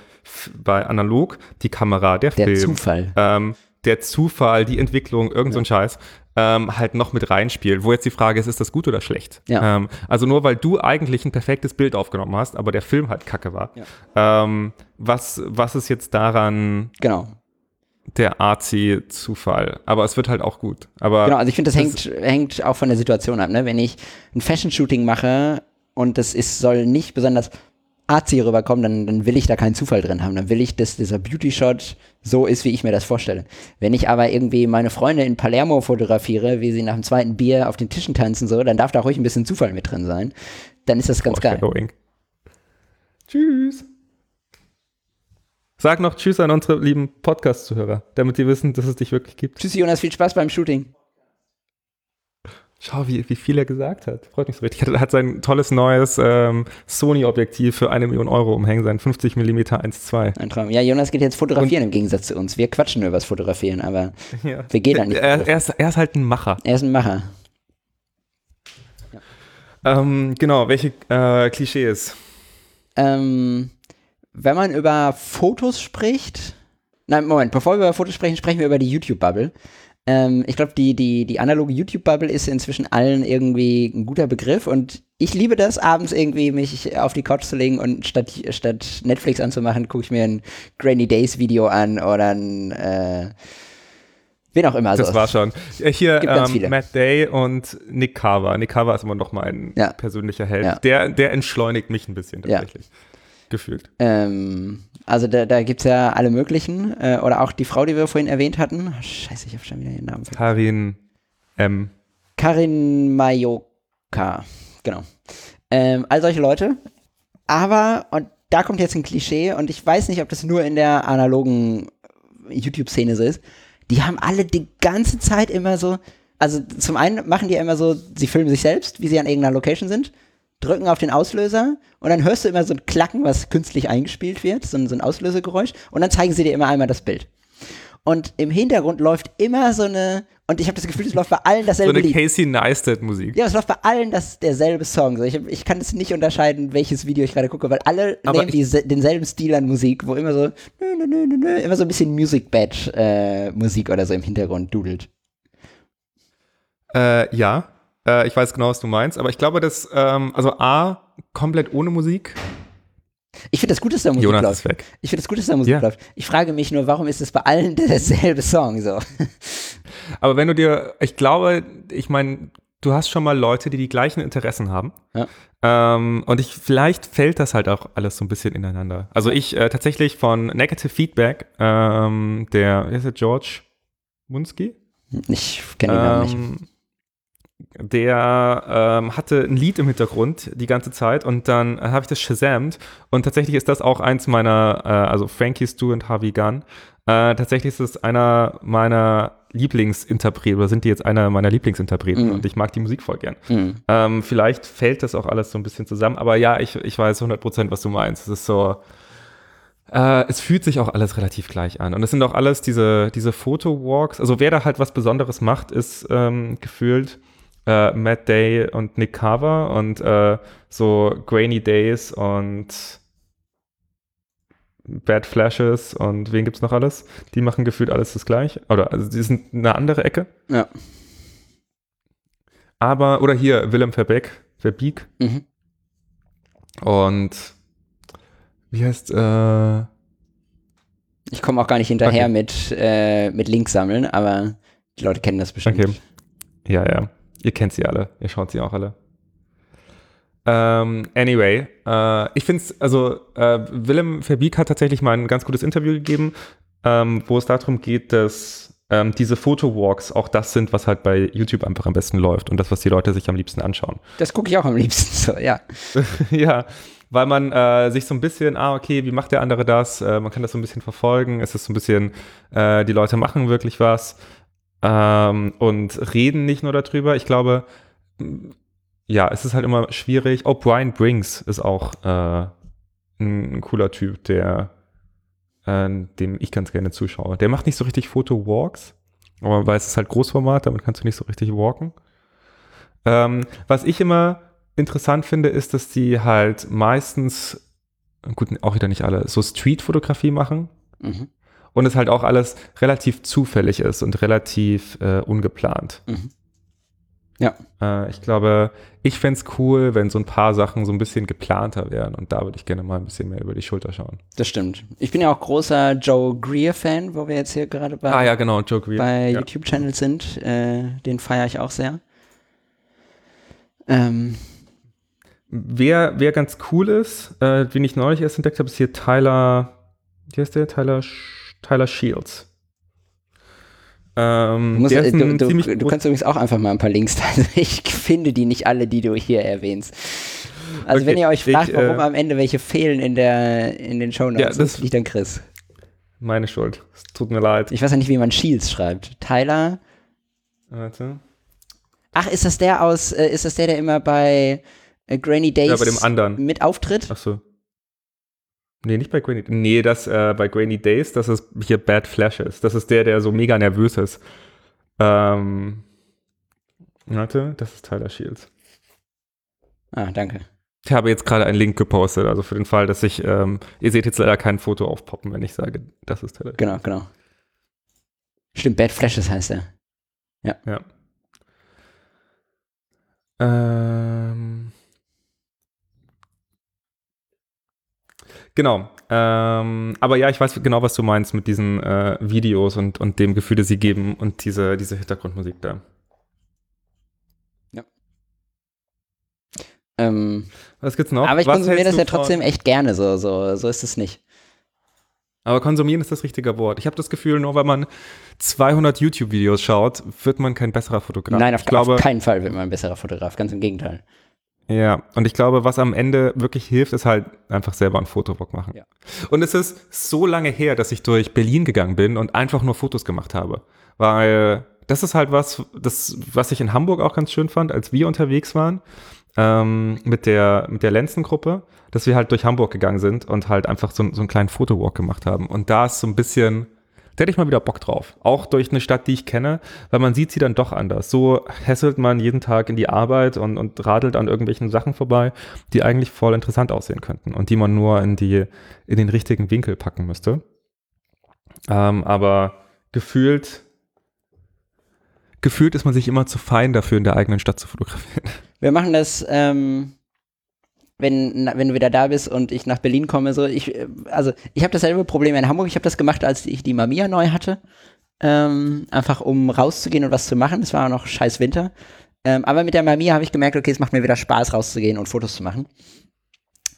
bei analog die Kamera, der, Der Film, Zufall. ähm, der Zufall, die Entwicklung, irgend so ein Scheiß, ähm, halt noch mit reinspielt. Wo jetzt die Frage ist, ist das gut oder schlecht? Ja. Ähm, also nur weil du eigentlich ein perfektes Bild aufgenommen hast, aber der Film halt kacke war. Ähm, was, was ist jetzt daran Genau. der Arzi-Zufall? Aber es wird halt auch gut. Aber Genau, also ich finde, das, das- hängt, hängt auch von der Situation ab. Ne? Wenn ich ein Fashion-Shooting mache und das ist, soll nicht besonders artsy rüberkommen, dann, dann will ich da keinen Zufall drin haben. Dann will ich, dass dieser Beauty-Shot so ist, wie ich mir das vorstelle. Wenn ich aber irgendwie meine Freunde in Palermo fotografiere, wie sie nach dem zweiten Bier auf den Tischen tanzen, so, dann darf da ruhig ein bisschen Zufall mit drin sein. Dann ist das ganz geil. Tschüss. Sag noch Tschüss an unsere lieben Podcast-Zuhörer, damit die wissen, dass es dich wirklich gibt. Tschüss, Jonas, viel Spaß beim Shooting. Schau, wie, wie viel er gesagt hat. Freut mich so richtig. Er hat sein tolles neues ähm, Sony-Objektiv für eine Million Euro umhängen, sein 50 mm 1.2. Ein Traum. Ja, Jonas geht jetzt fotografieren im Gegensatz zu uns. Wir quatschen nur über das Fotografieren, aber Ja. wir gehen da nicht. Er, er, ist, er ist halt ein Macher. er ist ein Macher. Ähm, genau, welche äh, Klischees? Ähm, wenn man über Fotos spricht. Nein, Moment, bevor wir über Fotos sprechen, sprechen wir über die YouTube-Bubble. Ähm, ich glaube, die, die, die analoge YouTube-Bubble ist inzwischen allen irgendwie ein guter Begriff und ich liebe das, abends irgendwie mich auf die Couch zu legen und statt, statt Netflix anzumachen, gucke ich mir ein Grainy Days Video an oder ein, äh, wen auch immer. Das so. war schon. Äh, Hier ähm. Matt Day und Nick Carver. Nick Carver ist immer noch mein Ja. persönlicher Held. Ja. Der, der entschleunigt mich ein bisschen Ja. tatsächlich. Gefühlt. Ähm, also da, da gibt es ja alle möglichen. Äh, oder auch die Frau, die wir vorhin erwähnt hatten. Scheiße, ich habe schon wieder ihren Namen vergessen. Karin M. Karin Majoka. Genau. Ähm, all solche Leute. Aber, und da kommt jetzt ein Klischee, und ich weiß nicht, ob das nur in der analogen YouTube-Szene so ist, die haben alle die ganze Zeit immer so, also zum einen machen die immer so, sie filmen sich selbst, wie sie an irgendeiner Location sind, drücken auf den Auslöser und dann hörst du immer so ein Klacken, was künstlich eingespielt wird, so ein, so ein Auslösegeräusch, und dann zeigen sie dir immer einmal das Bild. Und im Hintergrund läuft immer so eine, und ich habe das Gefühl, es läuft bei allen So dasselbe eine Lied. Casey Neistat Musik. Ja, es läuft bei allen das, derselbe Song. So, ich, ich kann es nicht unterscheiden, welches Video ich gerade gucke, weil alle Aber nehmen die, denselben Stil an Musik, wo immer so, nö, nö, nö, immer so ein bisschen Music Bad äh, Musik oder so im Hintergrund dudelt. Äh, ja, äh, ich weiß genau, was du meinst, aber ich glaube, dass, ähm, also A, komplett ohne Musik. Ich finde das gut, dass da Musik Jonas läuft. ist weg. Ich finde das gut, dass da Musik Ja. läuft. Ich frage mich nur, warum ist es bei allen derselbe Song so? Aber wenn du dir, ich glaube, ich meine, du hast schon mal Leute, die die gleichen Interessen haben. Ja. Ähm, und ich, vielleicht fällt das halt auch alles so ein bisschen ineinander. Also ich äh, tatsächlich von Negative Feedback, ähm, der, wie ist der, George Munski? Ich kenne den Namen nicht. Der ähm, hatte ein Lied im Hintergrund die ganze Zeit und dann äh, habe ich das shazamt und tatsächlich ist das auch eins meiner, äh, also Frankie Stu und Harvey Gunn, äh, tatsächlich ist es einer meiner Lieblingsinterpreten oder sind die jetzt einer meiner Lieblingsinterpreten Mhm. und ich mag die Musik voll gern. Mhm. Ähm, vielleicht fällt das auch alles so ein bisschen zusammen, aber ja, ich, ich weiß 100%, was du meinst. Es ist so, Äh, es fühlt sich auch alles relativ gleich an. Und es sind auch alles diese, diese Foto-Walks. Also wer da halt was Besonderes macht, ist ähm, gefühlt äh, Matt Day und Nick Carver und äh, so Grainy Days und Bad Flashes und wen gibt's noch alles? Die machen gefühlt alles das gleiche. Oder also die sind eine andere Ecke. Ja. Aber, oder hier, Willem Verbeek, Verbeek. Mhm. Und wie heißt, äh, Ich komme auch gar nicht hinterher Okay. mit, äh, mit Links sammeln, aber die Leute kennen das bestimmt. Okay. Ja, ja. Ihr kennt sie alle. Ihr schaut sie auch alle. Ähm, anyway, äh, ich finde es, also äh, Willem Verbeek hat tatsächlich mal ein ganz gutes Interview gegeben, ähm, wo es darum geht, dass ähm, diese Fotowalks auch das sind, was halt bei YouTube einfach am besten läuft und das, was die Leute sich am liebsten anschauen. Das gucke ich auch am liebsten so, ja. ja, weil man äh, sich so ein bisschen, ah, okay, wie macht der andere das? Äh, man kann das so ein bisschen verfolgen. Es ist so ein bisschen, äh, die Leute machen wirklich was ähm, und reden nicht nur darüber. Ich glaube, m, ja, es ist halt immer schwierig. Oh, Brian Brings ist auch äh, ein, ein cooler Typ, der äh, dem ich ganz gerne zuschaue. Der macht nicht so richtig Foto-Walks, aber weil es ist halt Großformat, damit kannst du nicht so richtig walken. Ähm, was ich immer interessant finde, ist, dass die halt meistens, gut, auch wieder nicht alle, so Street-Fotografie machen Mhm. Und es halt auch alles relativ zufällig ist und relativ äh, ungeplant. Mhm. Ja. Äh, ich glaube, ich fände es cool, wenn so ein paar Sachen so ein bisschen geplanter wären und da würde ich gerne mal ein bisschen mehr über die Schulter schauen. Das stimmt. Ich bin ja auch großer Joe Greer-Fan, wo wir jetzt hier gerade bei, Ah ja, genau, Joe Greer. bei ja. YouTube-Channels sind. Äh, den feiere ich auch sehr. Ähm, Wer, wer ganz cool ist, äh, den ich neulich erst entdeckt habe, ist hier Tyler, wie heißt der? Tyler, Sch- Tyler Shields. Ähm, du, musst, ist du, du, du kannst übrigens auch einfach mal ein paar Links teilen. Ich finde die nicht alle, die du hier erwähnst. Also Okay, wenn ihr euch fragt, ich, warum äh, am Ende welche fehlen in, der, in den Show Ja, Notes, das- das liegt an Chris. meine Schuld. Es tut mir leid. Ich weiß ja nicht, wie man Shields schreibt. Tyler. Warte. Ach, ist das der aus, äh, ist das der, der immer bei äh, Grainy Days Ja, bei dem anderen. mit auftritt? Ach so. Nee, nicht bei Grainy. Nee, das äh, bei Grainy Days, das ist hier Bad Flashes. Das ist der, der so mega nervös ist. Ähm, warte, das ist Tyler Shields. Ah, danke. Ich habe jetzt gerade einen Link gepostet, also für den Fall, dass ich, ähm, ihr seht jetzt leider kein Foto aufpoppen, wenn ich sage, das ist Tyler. Genau, genau. Stimmt, Bad Flashes heißt er. Ja. Ähm, genau. Ähm, aber ja, ich weiß genau, was du meinst mit diesen äh, Videos und, und dem Gefühl, das sie geben und diese, diese Hintergrundmusik da. Ähm, Was gibt's noch? aber ich was konsumiere das ja trotzdem echt gerne, so, so, so ist es nicht. Aber konsumieren ist das richtige Wort. Ich habe das Gefühl, nur weil man 200 YouTube-Videos schaut, wird man kein besserer Fotograf. Nein, auf, ich glaube, auf keinen Fall wird man ein besserer Fotograf, ganz im Gegenteil. Ja, und ich glaube, was am Ende wirklich hilft, ist halt einfach selber einen Fotowalk machen. Ja. Und es ist so lange her, dass ich durch Berlin gegangen bin und einfach nur Fotos gemacht habe. Weil das ist halt was, das, was ich in Hamburg auch ganz schön fand, als wir unterwegs waren ähm, mit der, mit der Lenzengruppe, dass wir halt durch Hamburg gegangen sind und halt einfach so, so einen kleinen Fotowalk gemacht haben. Und da ist so ein bisschen, da hätte ich mal wieder Bock drauf. Auch durch eine Stadt, die ich kenne, weil man sieht sie dann doch anders. So hässelt man jeden Tag in die Arbeit und, und radelt an irgendwelchen Sachen vorbei, die eigentlich voll interessant aussehen könnten und die man nur in, die, in den richtigen Winkel packen müsste. Ähm, aber gefühlt, gefühlt ist man sich immer zu fein dafür, in der eigenen Stadt zu fotografieren. Wir machen das, ähm, wenn, wenn du wieder da bist und ich nach Berlin komme. So, ich, also ich habe dasselbe Problem in Hamburg. Ich habe das gemacht, als ich die Mamiya neu hatte. Ähm, einfach um rauszugehen und was zu machen. Es war noch scheiß Winter. Ähm, aber mit der Mamiya habe ich gemerkt, okay, es macht mir wieder Spaß, rauszugehen und Fotos zu machen.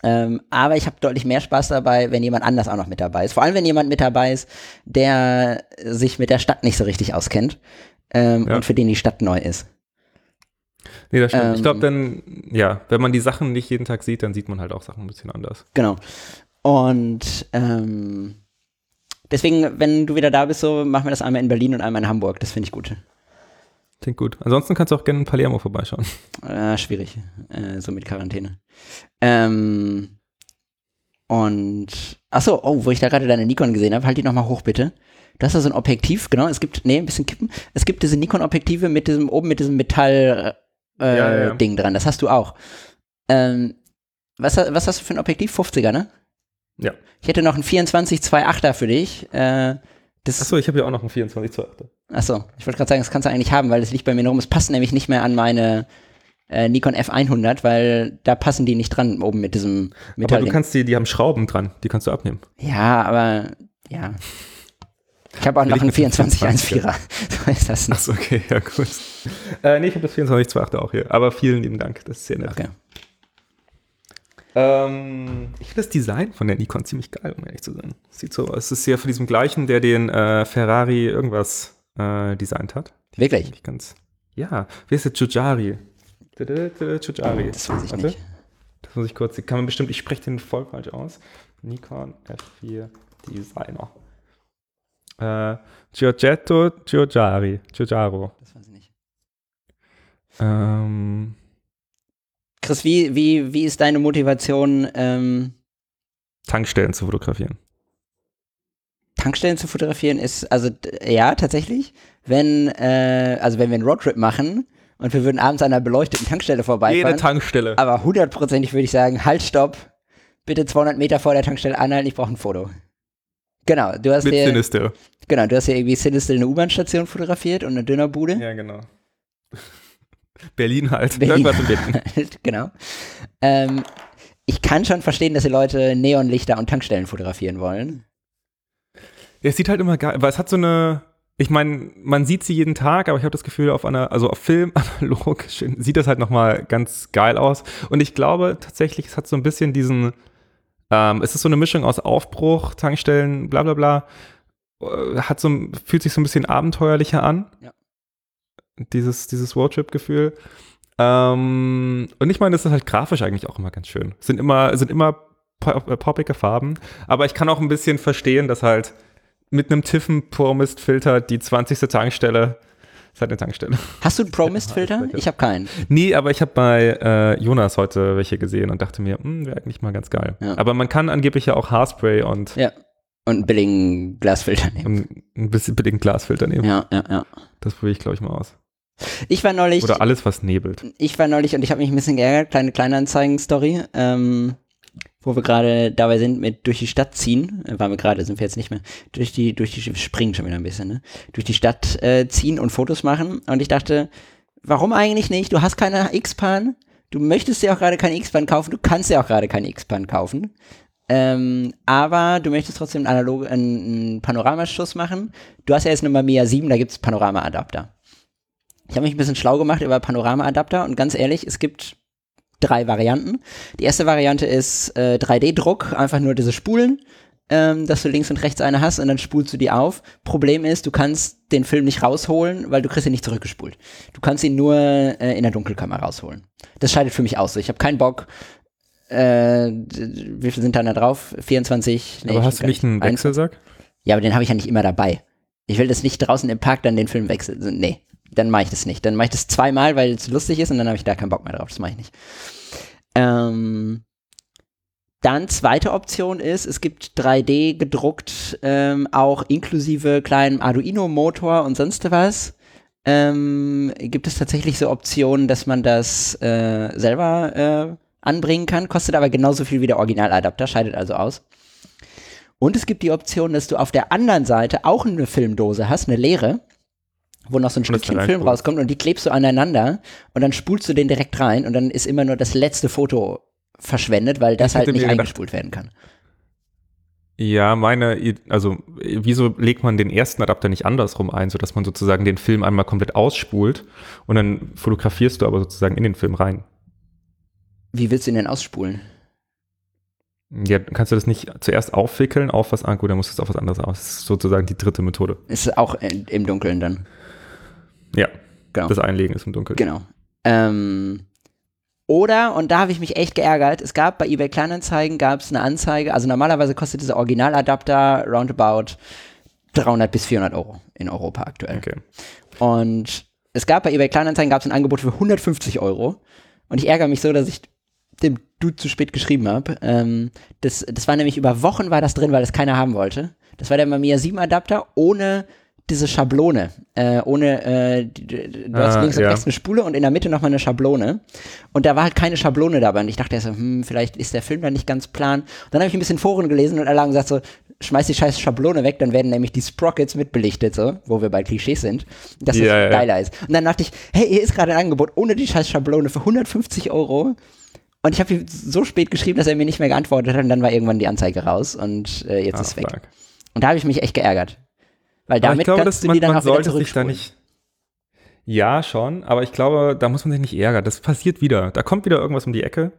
Ähm, aber ich habe deutlich mehr Spaß dabei, wenn jemand anders auch noch mit dabei ist. Vor allem, wenn jemand mit dabei ist, der sich mit der Stadt nicht so richtig auskennt ähm, Ja. und für den die Stadt neu ist. Nee, das stimmt. ich Ähm. glaube dann, ja, wenn man die Sachen nicht jeden Tag sieht, dann sieht man halt auch Sachen ein bisschen anders. Genau. Und ähm, deswegen, wenn du wieder da bist, so machen wir das einmal in Berlin und einmal in Hamburg. Das finde ich gut. Klingt gut. Ansonsten kannst du auch gerne in Palermo vorbeischauen. Äh, schwierig, äh, so mit Quarantäne. Ähm, Und, achso, oh, wo ich da gerade deine Nikon gesehen habe, halt die nochmal hoch bitte. Du hast da so ein Objektiv, genau, es gibt, nee, ein bisschen kippen. Es gibt diese Nikon-Objektive mit diesem, oben mit diesem Metall, äh, Ja, ja. Ding dran, das hast du auch. Ähm, was, was hast du für ein Objektiv? 50er, ne? Ja. Ich hätte noch ein 24 2.8er für dich. Äh, Achso, ich habe ja auch noch einen 24 zu 8. Achso, ich wollte gerade sagen, das kannst du eigentlich haben, weil das liegt bei mir rum. Es passt nämlich nicht mehr an meine äh, Nikon F100, weil da passen die nicht dran oben mit diesem Aber Metall. du kannst die, die haben Schrauben dran, die kannst du abnehmen. ja, aber ja. Ich habe auch noch einen mit dem 24 24er. 1.4er. So ist das. Achso, okay, ja gut. Äh, nee, ich habe das 24 zu 8 auch hier. Aber vielen lieben Dank, das ist sehr nett. Okay. Ähm, ich finde das Design von der Nikon ziemlich geil, um ehrlich zu sein. Sieht so aus. Es ist ja von diesem gleichen, der den äh, Ferrari irgendwas äh, designt hat. Wirklich? Nicht ganz. Ja, wie heißt der? Giugiari. Giugiari. Das weiß ich Warte. nicht. Das muss ich kurz. Kann man bestimmt, ich spreche den voll falsch aus. Nikon F4 Designer. Äh, Giorgetto Giugiari. Giugiaro. Das weiß ich nicht. Ähm, Chris, wie, wie, wie ist deine Motivation, ähm, Tankstellen zu fotografieren. Tankstellen zu fotografieren? Ist, also, ja, tatsächlich. Wenn, äh, also wenn wir einen Roadtrip machen und wir würden abends an einer beleuchteten Tankstelle Jede vorbeifahren, Tankstelle. aber hundertprozentig würde ich sagen, halt, stopp, bitte 200 Meter vor der Tankstelle anhalten, ich brauche ein Foto. Genau, du hast Mit dir, Sinister. genau, du hast hier irgendwie Sinistel eine U-Bahn-Station fotografiert und eine Dönerbude. Ja, genau. Berlin halt. Berlin. Irgendwas in Berlin. Halt, genau. Ähm, ich kann schon verstehen, dass die Leute Neonlichter und Tankstellen fotografieren wollen. Ja, es sieht halt immer geil, weil es hat so eine, ich meine, man sieht sie jeden Tag, aber ich habe das Gefühl, auf einer, also auf Film analog sieht das halt nochmal ganz geil aus. Und ich glaube tatsächlich, es hat so ein bisschen diesen, ähm, es ist so eine Mischung aus Aufbruch, Tankstellen, bla bla bla. Äh, Hat so, fühlt sich so ein bisschen abenteuerlicher an. Ja. Dieses, dieses Roadtrip-Gefühl. Ähm, und ich meine, das ist halt grafisch eigentlich auch immer ganz schön. Es sind immer, sind immer äh, poppige Farben. Aber ich kann auch ein bisschen verstehen, dass halt mit einem Tiffen Promist Filter die 20. Tankstelle ist halt eine Tankstelle. Hast du einen Pro-Mist-Filter? Ich habe keinen. Nee, aber ich habe bei äh, Jonas heute welche gesehen und dachte mir, hm, wäre eigentlich mal ganz geil. Ja. Aber man kann angeblich ja auch Haarspray und, Ja. Und einen billigen Glasfilter nehmen. ein bisschen bedingt Glasfilter nehmen. Ja, ja, ja. Das probiere ich, glaube ich, mal aus. Ich war neulich, Oder alles, was nebelt. ich war neulich und ich habe mich ein bisschen geärgert, kleine Kleinanzeigen-Story, ähm, wo wir gerade dabei sind mit durch die Stadt ziehen, äh, waren wir gerade, sind wir jetzt nicht mehr, durch die, durch die, springen schon wieder ein bisschen, ne? Durch die Stadt äh, ziehen und Fotos machen und ich dachte, warum eigentlich nicht? Du hast keine X-Pan, du möchtest dir auch gerade keine X-Pan kaufen, du kannst dir auch gerade keine X-Pan kaufen. Ähm, aber du möchtest trotzdem einen, analog, einen Panoramaschuss machen. Du hast ja jetzt eine Mamiya 7, da gibt es Panorama-Adapter. Ich habe mich ein bisschen schlau gemacht über Panorama-Adapter und ganz ehrlich, es gibt drei Varianten. Die erste Variante ist äh, 3D-Druck, einfach nur diese Spulen, ähm, dass du links und rechts eine hast und dann spulst du die auf. Problem ist, du kannst den Film nicht rausholen, weil du kriegst ihn nicht zurückgespult. Du kannst ihn nur äh, in der Dunkelkammer rausholen. Das scheidet für mich aus. Ich habe keinen Bock. Äh, wie viel sind da da drauf? 24? Nee, aber hast du nicht einen Ein- Wechselsack? ja, aber den habe ich ja nicht immer dabei. Ich will das nicht draußen im Park dann den Film wechseln. Nee, dann mache ich das nicht. Dann mache ich das zweimal, weil es lustig ist und dann habe ich da keinen Bock mehr drauf. Das mache ich nicht. Ähm, dann zweite Option ist, es gibt 3D gedruckt, ähm, auch inklusive kleinem Arduino-Motor und sonst was. Ähm, gibt es tatsächlich so Optionen, dass man das äh, selber äh, anbringen kann, kostet aber genauso viel wie der Originaladapter, scheidet also aus. Und es gibt die Option, dass du auf der anderen Seite auch eine Filmdose hast, eine leere, wo noch so ein Stückchen Film reinspulst. rauskommt und die klebst du aneinander und dann spulst du den direkt rein und dann ist immer nur das letzte Foto verschwendet, weil das Ich halt nicht eingespult werden kann. Ja, meine, also wieso legt man den ersten Adapter nicht andersrum ein, sodass man sozusagen den Film einmal komplett ausspult und dann fotografierst du aber sozusagen in den Film rein? Wie willst du ihn denn ausspulen? Ja, kannst du das nicht zuerst aufwickeln auf was, ah gut, dann muss es auf was anderes aus. Das ist sozusagen die dritte Methode. Ist auch im Dunkeln dann. Ja, Genau. das Einlegen ist im Dunkeln. Genau. Ähm, oder, und da habe ich mich echt geärgert, es gab bei eBay Kleinanzeigen gab es eine Anzeige, also normalerweise kostet dieser Originaladapter roundabout 300 bis 400 Euro in Europa aktuell. Okay. Und es gab bei eBay Kleinanzeigen gab es ein Angebot für 150 Euro. Und ich ärgere mich so, dass ich dem du zu spät geschrieben habe. Ähm, das, das war nämlich über Wochen war das drin, weil das keiner haben wollte. Das war der Mamiya 7 Adapter ohne diese Schablone. Äh, ohne, äh, du hast Ah, links und ja. rechts eine Spule und in der Mitte nochmal eine Schablone. Und da war halt keine Schablone dabei. Und ich dachte so, hm, vielleicht ist der Film da nicht ganz plan. Und dann habe ich ein bisschen Foren gelesen und alle haben gesagt so, schmeiß die scheiß Schablone weg, dann werden nämlich die Sprockets mitbelichtet, so, wo wir bei Klischees sind, dass das Ja, ja. geiler ist. Und dann dachte ich, hey, hier ist gerade ein Angebot ohne die scheiß Schablone für 150 Euro. Und ich habe ihm so spät geschrieben, dass er mir nicht mehr geantwortet hat und dann war irgendwann die Anzeige raus und äh, jetzt Ah, ist weg. stark. Und da habe ich mich echt geärgert. Weil damit glaube, kannst du man, die dann man auch wieder sollte sich da zurückspulen. nicht. Ja, schon, aber ich glaube, da muss man sich nicht ärgern. Das passiert wieder. Da kommt wieder irgendwas um die Ecke.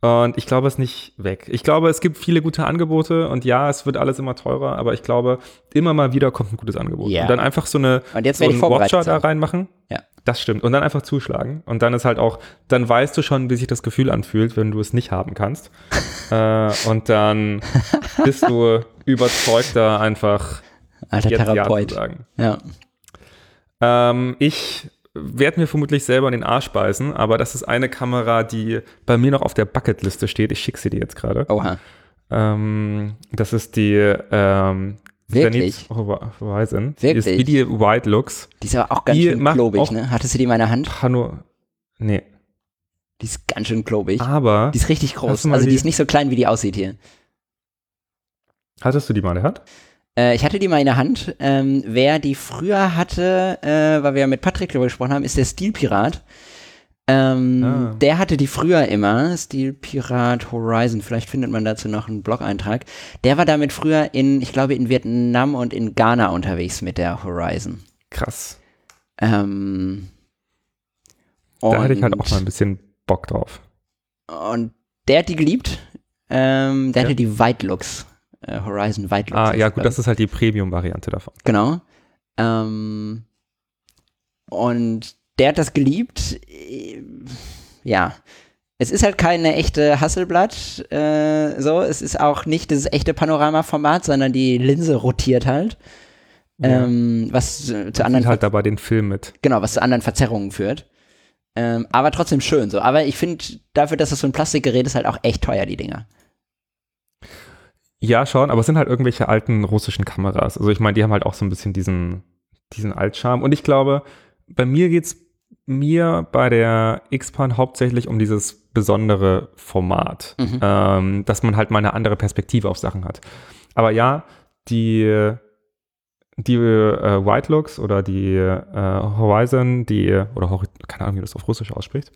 Und ich glaube, es ist nicht weg. Ich glaube, es gibt viele gute Angebote und ja, es wird alles immer teurer, aber ich glaube, immer mal wieder kommt ein gutes Angebot. Ja. Und dann einfach so eine Und jetzt so einen Watcher da reinmachen. Ja. Das stimmt. Und dann einfach zuschlagen. Und dann ist halt auch, dann weißt du schon, wie sich das Gefühl anfühlt, wenn du es nicht haben kannst. äh, und dann bist du überzeugter, einfach Alter jetzt Ja Therapeut. sagen. Ja. Ähm, ich werde mir vermutlich selber in den Arsch beißen, aber das ist eine Kamera, die bei mir noch auf der Bucketliste steht. Ich schicke sie dir jetzt gerade. Oha. Ähm, das ist die ähm, Wirklich? Zenith Hor- Horizon. Die ist Wirklich? wie die White Looks. Die ist aber auch ganz Die schön klobig, ne? Hattest du die in meiner Hand? Pano nee, Die ist ganz schön klobig. aber Die ist richtig groß. Also die die- ist nicht so klein, wie die aussieht hier. hattest du die mal in der Hand? Äh, ich hatte die mal in der Hand. Ähm, wer die früher hatte, äh, weil wir ja mit Patrick darüber gesprochen haben, ist der Stilpirat. Ähm, Ah. Der hatte die früher immer, Stilpirat Horizon, vielleicht findet man dazu noch einen Blog-Eintrag. Der war damit früher in, ich glaube, in Vietnam und in Ghana unterwegs mit der Horizon. Krass. Ähm, Da hatte ich halt auch mal ein bisschen Bock drauf. Und der hat die geliebt. Ähm, der Ja. hatte die White Looks. Äh, Horizon White. Ah, ja gut, das ist halt die Premium-Variante davon. Genau. Ähm, und der hat das geliebt. Äh, Ja. Es ist halt keine echte Hasselblatt, äh, so. Es ist auch nicht das echte Panoramaformat, sondern die Linse rotiert halt. Ja. Ähm, was zu anderen Und halt dabei den Film mit. genau, was zu anderen Verzerrungen führt. Ähm, aber trotzdem schön so. Aber ich finde, dafür, dass es so ein Plastikgerät ist, halt auch echt teuer, die Dinger. Ja, schon, aber es sind halt irgendwelche alten russischen Kameras. Also ich meine, die haben halt auch so ein bisschen diesen, diesen Altcharme. Und ich glaube, bei mir geht's mir bei der X-Pan hauptsächlich um dieses besondere Format, Mhm. ähm, dass man halt mal eine andere Perspektive auf Sachen hat. Aber ja, die, die äh, White Looks oder die äh, Horizon, die, oder Hori- keine Ahnung, wie das auf Russisch ausspricht,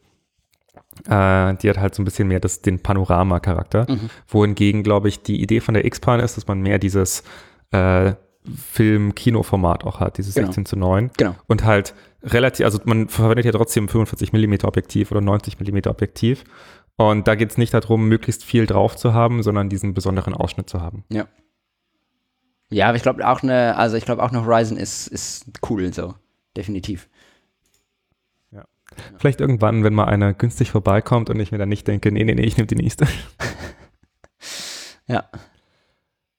äh, die hat halt so ein bisschen mehr das, den Panorama-Charakter. Mhm. Wohingegen, glaube ich, die Idee von der X-Pan ist, dass man mehr dieses äh, Film-Kino-Format auch hat, dieses Genau. 16 zu 9. Genau. Und halt relativ, also man verwendet ja trotzdem 45 mm Objektiv oder 90 mm Objektiv. Und da geht es nicht darum, möglichst viel drauf zu haben, sondern diesen besonderen Ausschnitt zu haben. Ja, aber ich glaube auch eine, also ich glaube auch eine Horizon ist, ist cool so. Definitiv. Vielleicht irgendwann, wenn mal eine günstig vorbeikommt und ich mir dann nicht denke, nee, nee, nee, ich nehme die nächste. Ja.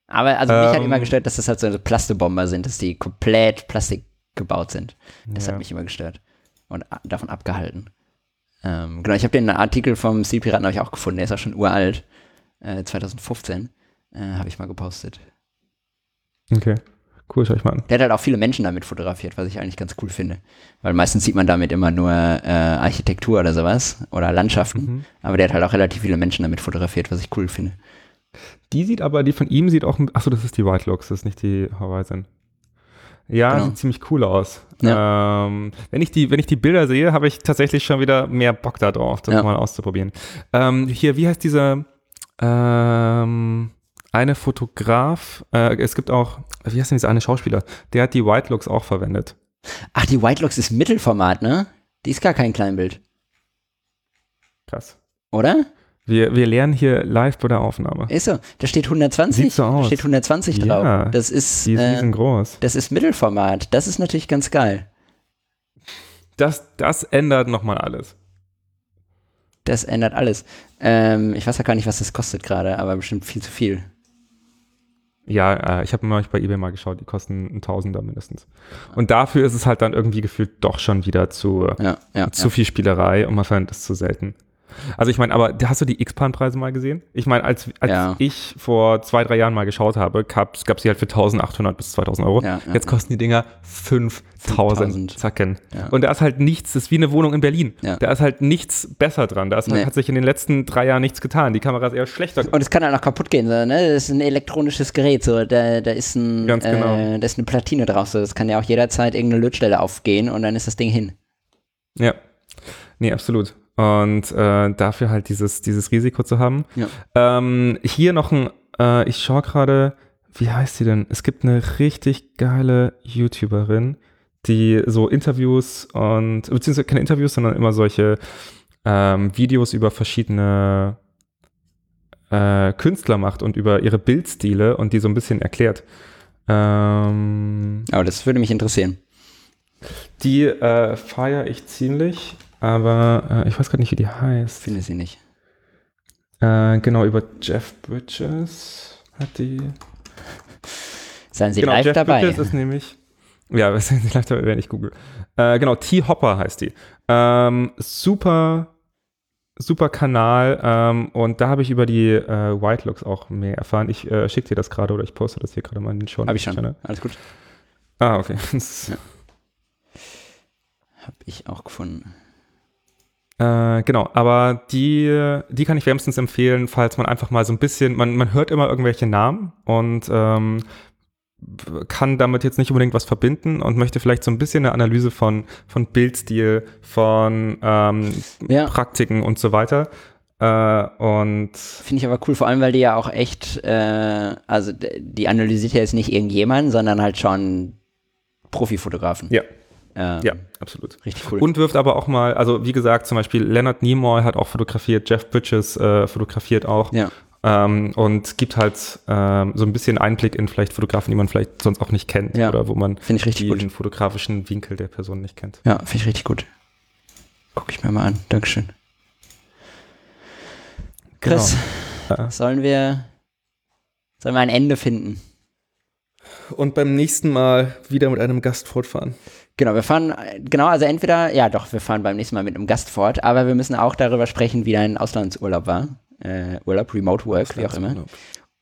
Aber also mich hat Ähm. immer gestört, dass das halt so Plastebomber sind, dass die komplett Plastik gebaut sind. Das Ja. hat mich immer gestört und davon abgehalten. Ähm, genau, ich habe den Artikel vom Stilpiraten habe ich auch gefunden, der ist auch schon uralt, äh, 2015, äh, habe ich mal gepostet. Okay, cool, schau ich mal an. Der hat halt auch viele Menschen damit fotografiert, was ich eigentlich ganz cool finde. Weil meistens sieht man damit immer nur äh, Architektur oder sowas oder Landschaften. Mhm. Aber der hat halt auch relativ viele Menschen damit fotografiert, was ich cool finde. Die sieht aber, die von ihm sieht auch, achso, das ist die White Looks, das ist nicht die Horizon. Ja, Genau. sieht ziemlich cool aus. Ähm, wenn, ich die, wenn ich die Bilder sehe, habe ich tatsächlich schon wieder mehr Bock da drauf, das Ja. mal auszuprobieren. Ähm, hier, wie heißt dieser ähm, eine Fotograf? Äh, es gibt auch, wie heißt denn dieser eine Schauspieler? Der hat die White Looks auch verwendet. Ach, die White Looks ist Mittelformat, ne? Die ist gar kein Kleinbild, Krass. oder? Wir, wir lernen hier live bei der Aufnahme. Ist so. Da steht 120. Sieht so aus. Da steht 120 drauf. Ja, Das ist, Die ist äh, riesengroß. das ist Mittelformat. Das ist natürlich ganz geil. Das, das ändert nochmal alles. Das ändert alles. Ähm, ich weiß ja gar nicht, was das kostet gerade, aber bestimmt viel zu viel. Ja, äh, ich habe mal bei eBay mal geschaut, die kosten ein Tausender mindestens. Und dafür ist es halt dann irgendwie gefühlt doch schon wieder zu, Ja, ja. zu viel Spielerei und man verwendet es zu selten. Also ich meine, aber hast du die X-Pan-Preise mal gesehen? Ich meine, als, als Ja. ich vor zwei, drei Jahren mal geschaut habe, gab es sie halt für 1800 bis 2000 Euro. Ja, ja. Jetzt kosten die Dinger 5000 5000. Zacken. Und da ist halt nichts, das ist wie eine Wohnung in Berlin. Da ist halt nichts besser dran. Da ist halt, Nee. hat sich in den letzten drei Jahren nichts getan. Die Kamera ist eher schlechter. Und es kann halt auch kaputt gehen, so, ne? Das ist ein elektronisches Gerät, so, da, da ist ein, Ganz genau. äh, da ist eine Platine drauf, so, das kann ja auch jederzeit irgendeine Lötstelle aufgehen und dann ist das Ding hin. Ja. Nee, absolut. Und äh, dafür halt dieses, dieses Risiko zu haben. Ja. Ähm, hier noch ein, äh, ich schaue gerade, wie heißt sie denn? Es gibt eine richtig geile YouTuberin, die so Interviews und, beziehungsweise keine Interviews, sondern immer solche ähm, Videos über verschiedene äh, Künstler macht und über ihre Bildstile und die so ein bisschen erklärt. Ähm, Aber das würde mich interessieren. die äh, feiere ich ziemlich, aber äh, ich weiß gar nicht, wie die heißt. Finde sie nicht. Äh, genau, über Jeff Bridges hat die. Seien Sie genau, live Jeff dabei. Bridges ist nämlich. Ja, sind Sie live dabei, wenn ich google. Äh, genau, T-Hopper heißt die. Ähm, super, super Kanal ähm, und da habe ich über die äh, White Looks auch mehr erfahren. Ich äh, schicke dir das gerade oder ich poste das hier gerade mal in den Show. Habe ich schon. Channel. Alles gut. Ah, okay. Habe ich auch gefunden. Äh, genau, aber die, die kann ich wärmstens empfehlen, falls man einfach mal so ein bisschen, man, man hört immer irgendwelche Namen und ähm, kann damit jetzt nicht unbedingt was verbinden und möchte vielleicht so ein bisschen eine Analyse von, von Bildstil, von ähm, Ja. Praktiken und so weiter. Äh, und Finde ich aber cool, vor allem, weil die ja auch echt, äh, also die analysiert ja jetzt nicht irgendjemanden, sondern halt schon Profifotografen. ja, Ähm, ja, absolut. Richtig cool. Und wirft aber auch mal, also wie gesagt, zum Beispiel Leonard Nimoy hat auch fotografiert, Jeff Bridges äh, fotografiert auch. ja. Ähm, und gibt halt ähm, so ein bisschen Einblick in vielleicht Fotografen, die man vielleicht sonst auch nicht kennt Ja. oder wo man ich richtig den gut. fotografischen Winkel der Person nicht kennt. Ja, finde ich richtig gut. Guck ich mir mal an. Dankeschön. Chris, Ja. sollen wir sollen wir ein Ende finden? Und beim nächsten Mal wieder mit einem Gast fortfahren. Genau, wir fahren, genau, also entweder, ja doch, wir fahren beim nächsten Mal mit einem Gast fort, aber wir müssen auch darüber sprechen, wie dein Auslandsurlaub war. Äh, Urlaub, Remote Work, wie auch immer.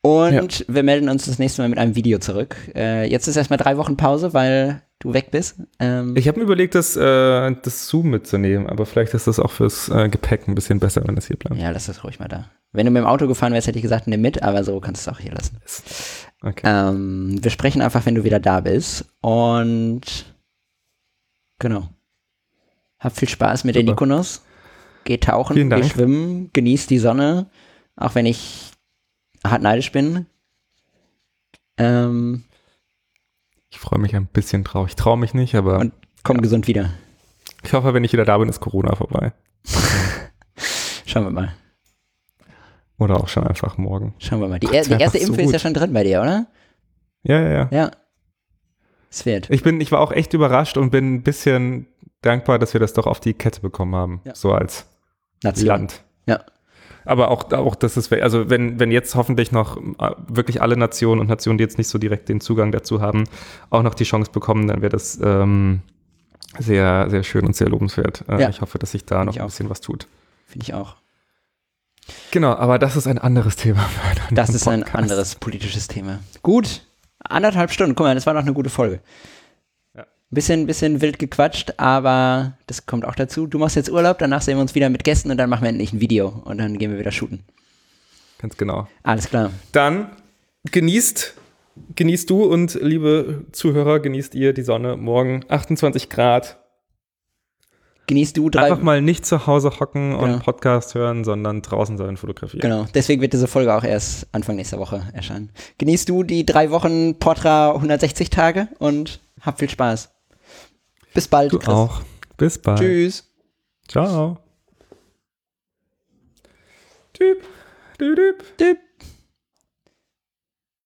Und wir melden uns das nächste Mal mit einem Video zurück. Äh, jetzt ist erstmal drei Wochen Pause, weil du weg bist. Ähm, Ich habe mir überlegt, das, äh, das Zoom mitzunehmen, aber vielleicht ist das auch fürs äh, Gepäck ein bisschen besser, wenn das hier bleibt. ja, lass das ruhig mal da. Wenn du mit dem Auto gefahren wärst, hätte ich gesagt, nimm mit, aber so kannst du es auch hier lassen. Okay. Ähm, wir sprechen einfach, wenn du wieder da bist. Und genau. Hab viel Spaß mit den Super. Nikonos. Geh tauchen, geh schwimmen, genieß die Sonne, auch wenn ich hart neidisch bin. Ähm, Ich freue mich ein bisschen drauf. Ich traue mich nicht, aber Und- komm gesund wieder. ich hoffe, wenn ich wieder da bin, ist Corona vorbei. Schauen wir mal. Oder auch schon einfach morgen. Schauen wir mal. Die, Gott, er, die erste einfach so ist ja schon drin bei dir, oder? Ja, ja, ja. Ja. Es wird. Ich bin, ich war auch echt überrascht und bin ein bisschen dankbar, dass wir das doch auf die Kette bekommen haben. Ja. So als Nation. Land. Ja. Aber auch, auch das ist, also wenn, wenn jetzt hoffentlich noch äh, wirklich alle Nationen und Nationen, die jetzt nicht so direkt den Zugang dazu haben, auch noch die Chance bekommen, dann wäre das ähm, sehr, sehr schön und sehr lobenswert. Äh, Ja. Ich hoffe, dass sich da noch Ich ein bisschen was tut. Finde ich auch. Genau, aber das ist ein anderes Thema. Das ist ein Podcast. anderes politisches Thema. Gut. Anderthalb Stunden. Guck mal, das war noch eine gute Folge. Ja. Bisschen, bisschen wild gequatscht, aber das kommt auch dazu. Du machst jetzt Urlaub, danach sehen wir uns wieder mit Gästen und dann machen wir endlich ein Video und dann gehen wir wieder shooten. Ganz genau. Alles klar. Dann genießt, genießt du und liebe Zuhörer, genießt ihr die Sonne morgen. 28 Grad. Genießt du drei. Einfach mal nicht zu Hause hocken und Genau. Podcast hören, sondern draußen sein fotografieren. Genau, deswegen wird diese Folge auch erst Anfang nächster Woche erscheinen. Genießt du die drei Wochen Portra 160 Tage und hab viel Spaß. Bis bald. Du auch. Bis bald. Tschüss. Ciao. Typ. Typ. Typ.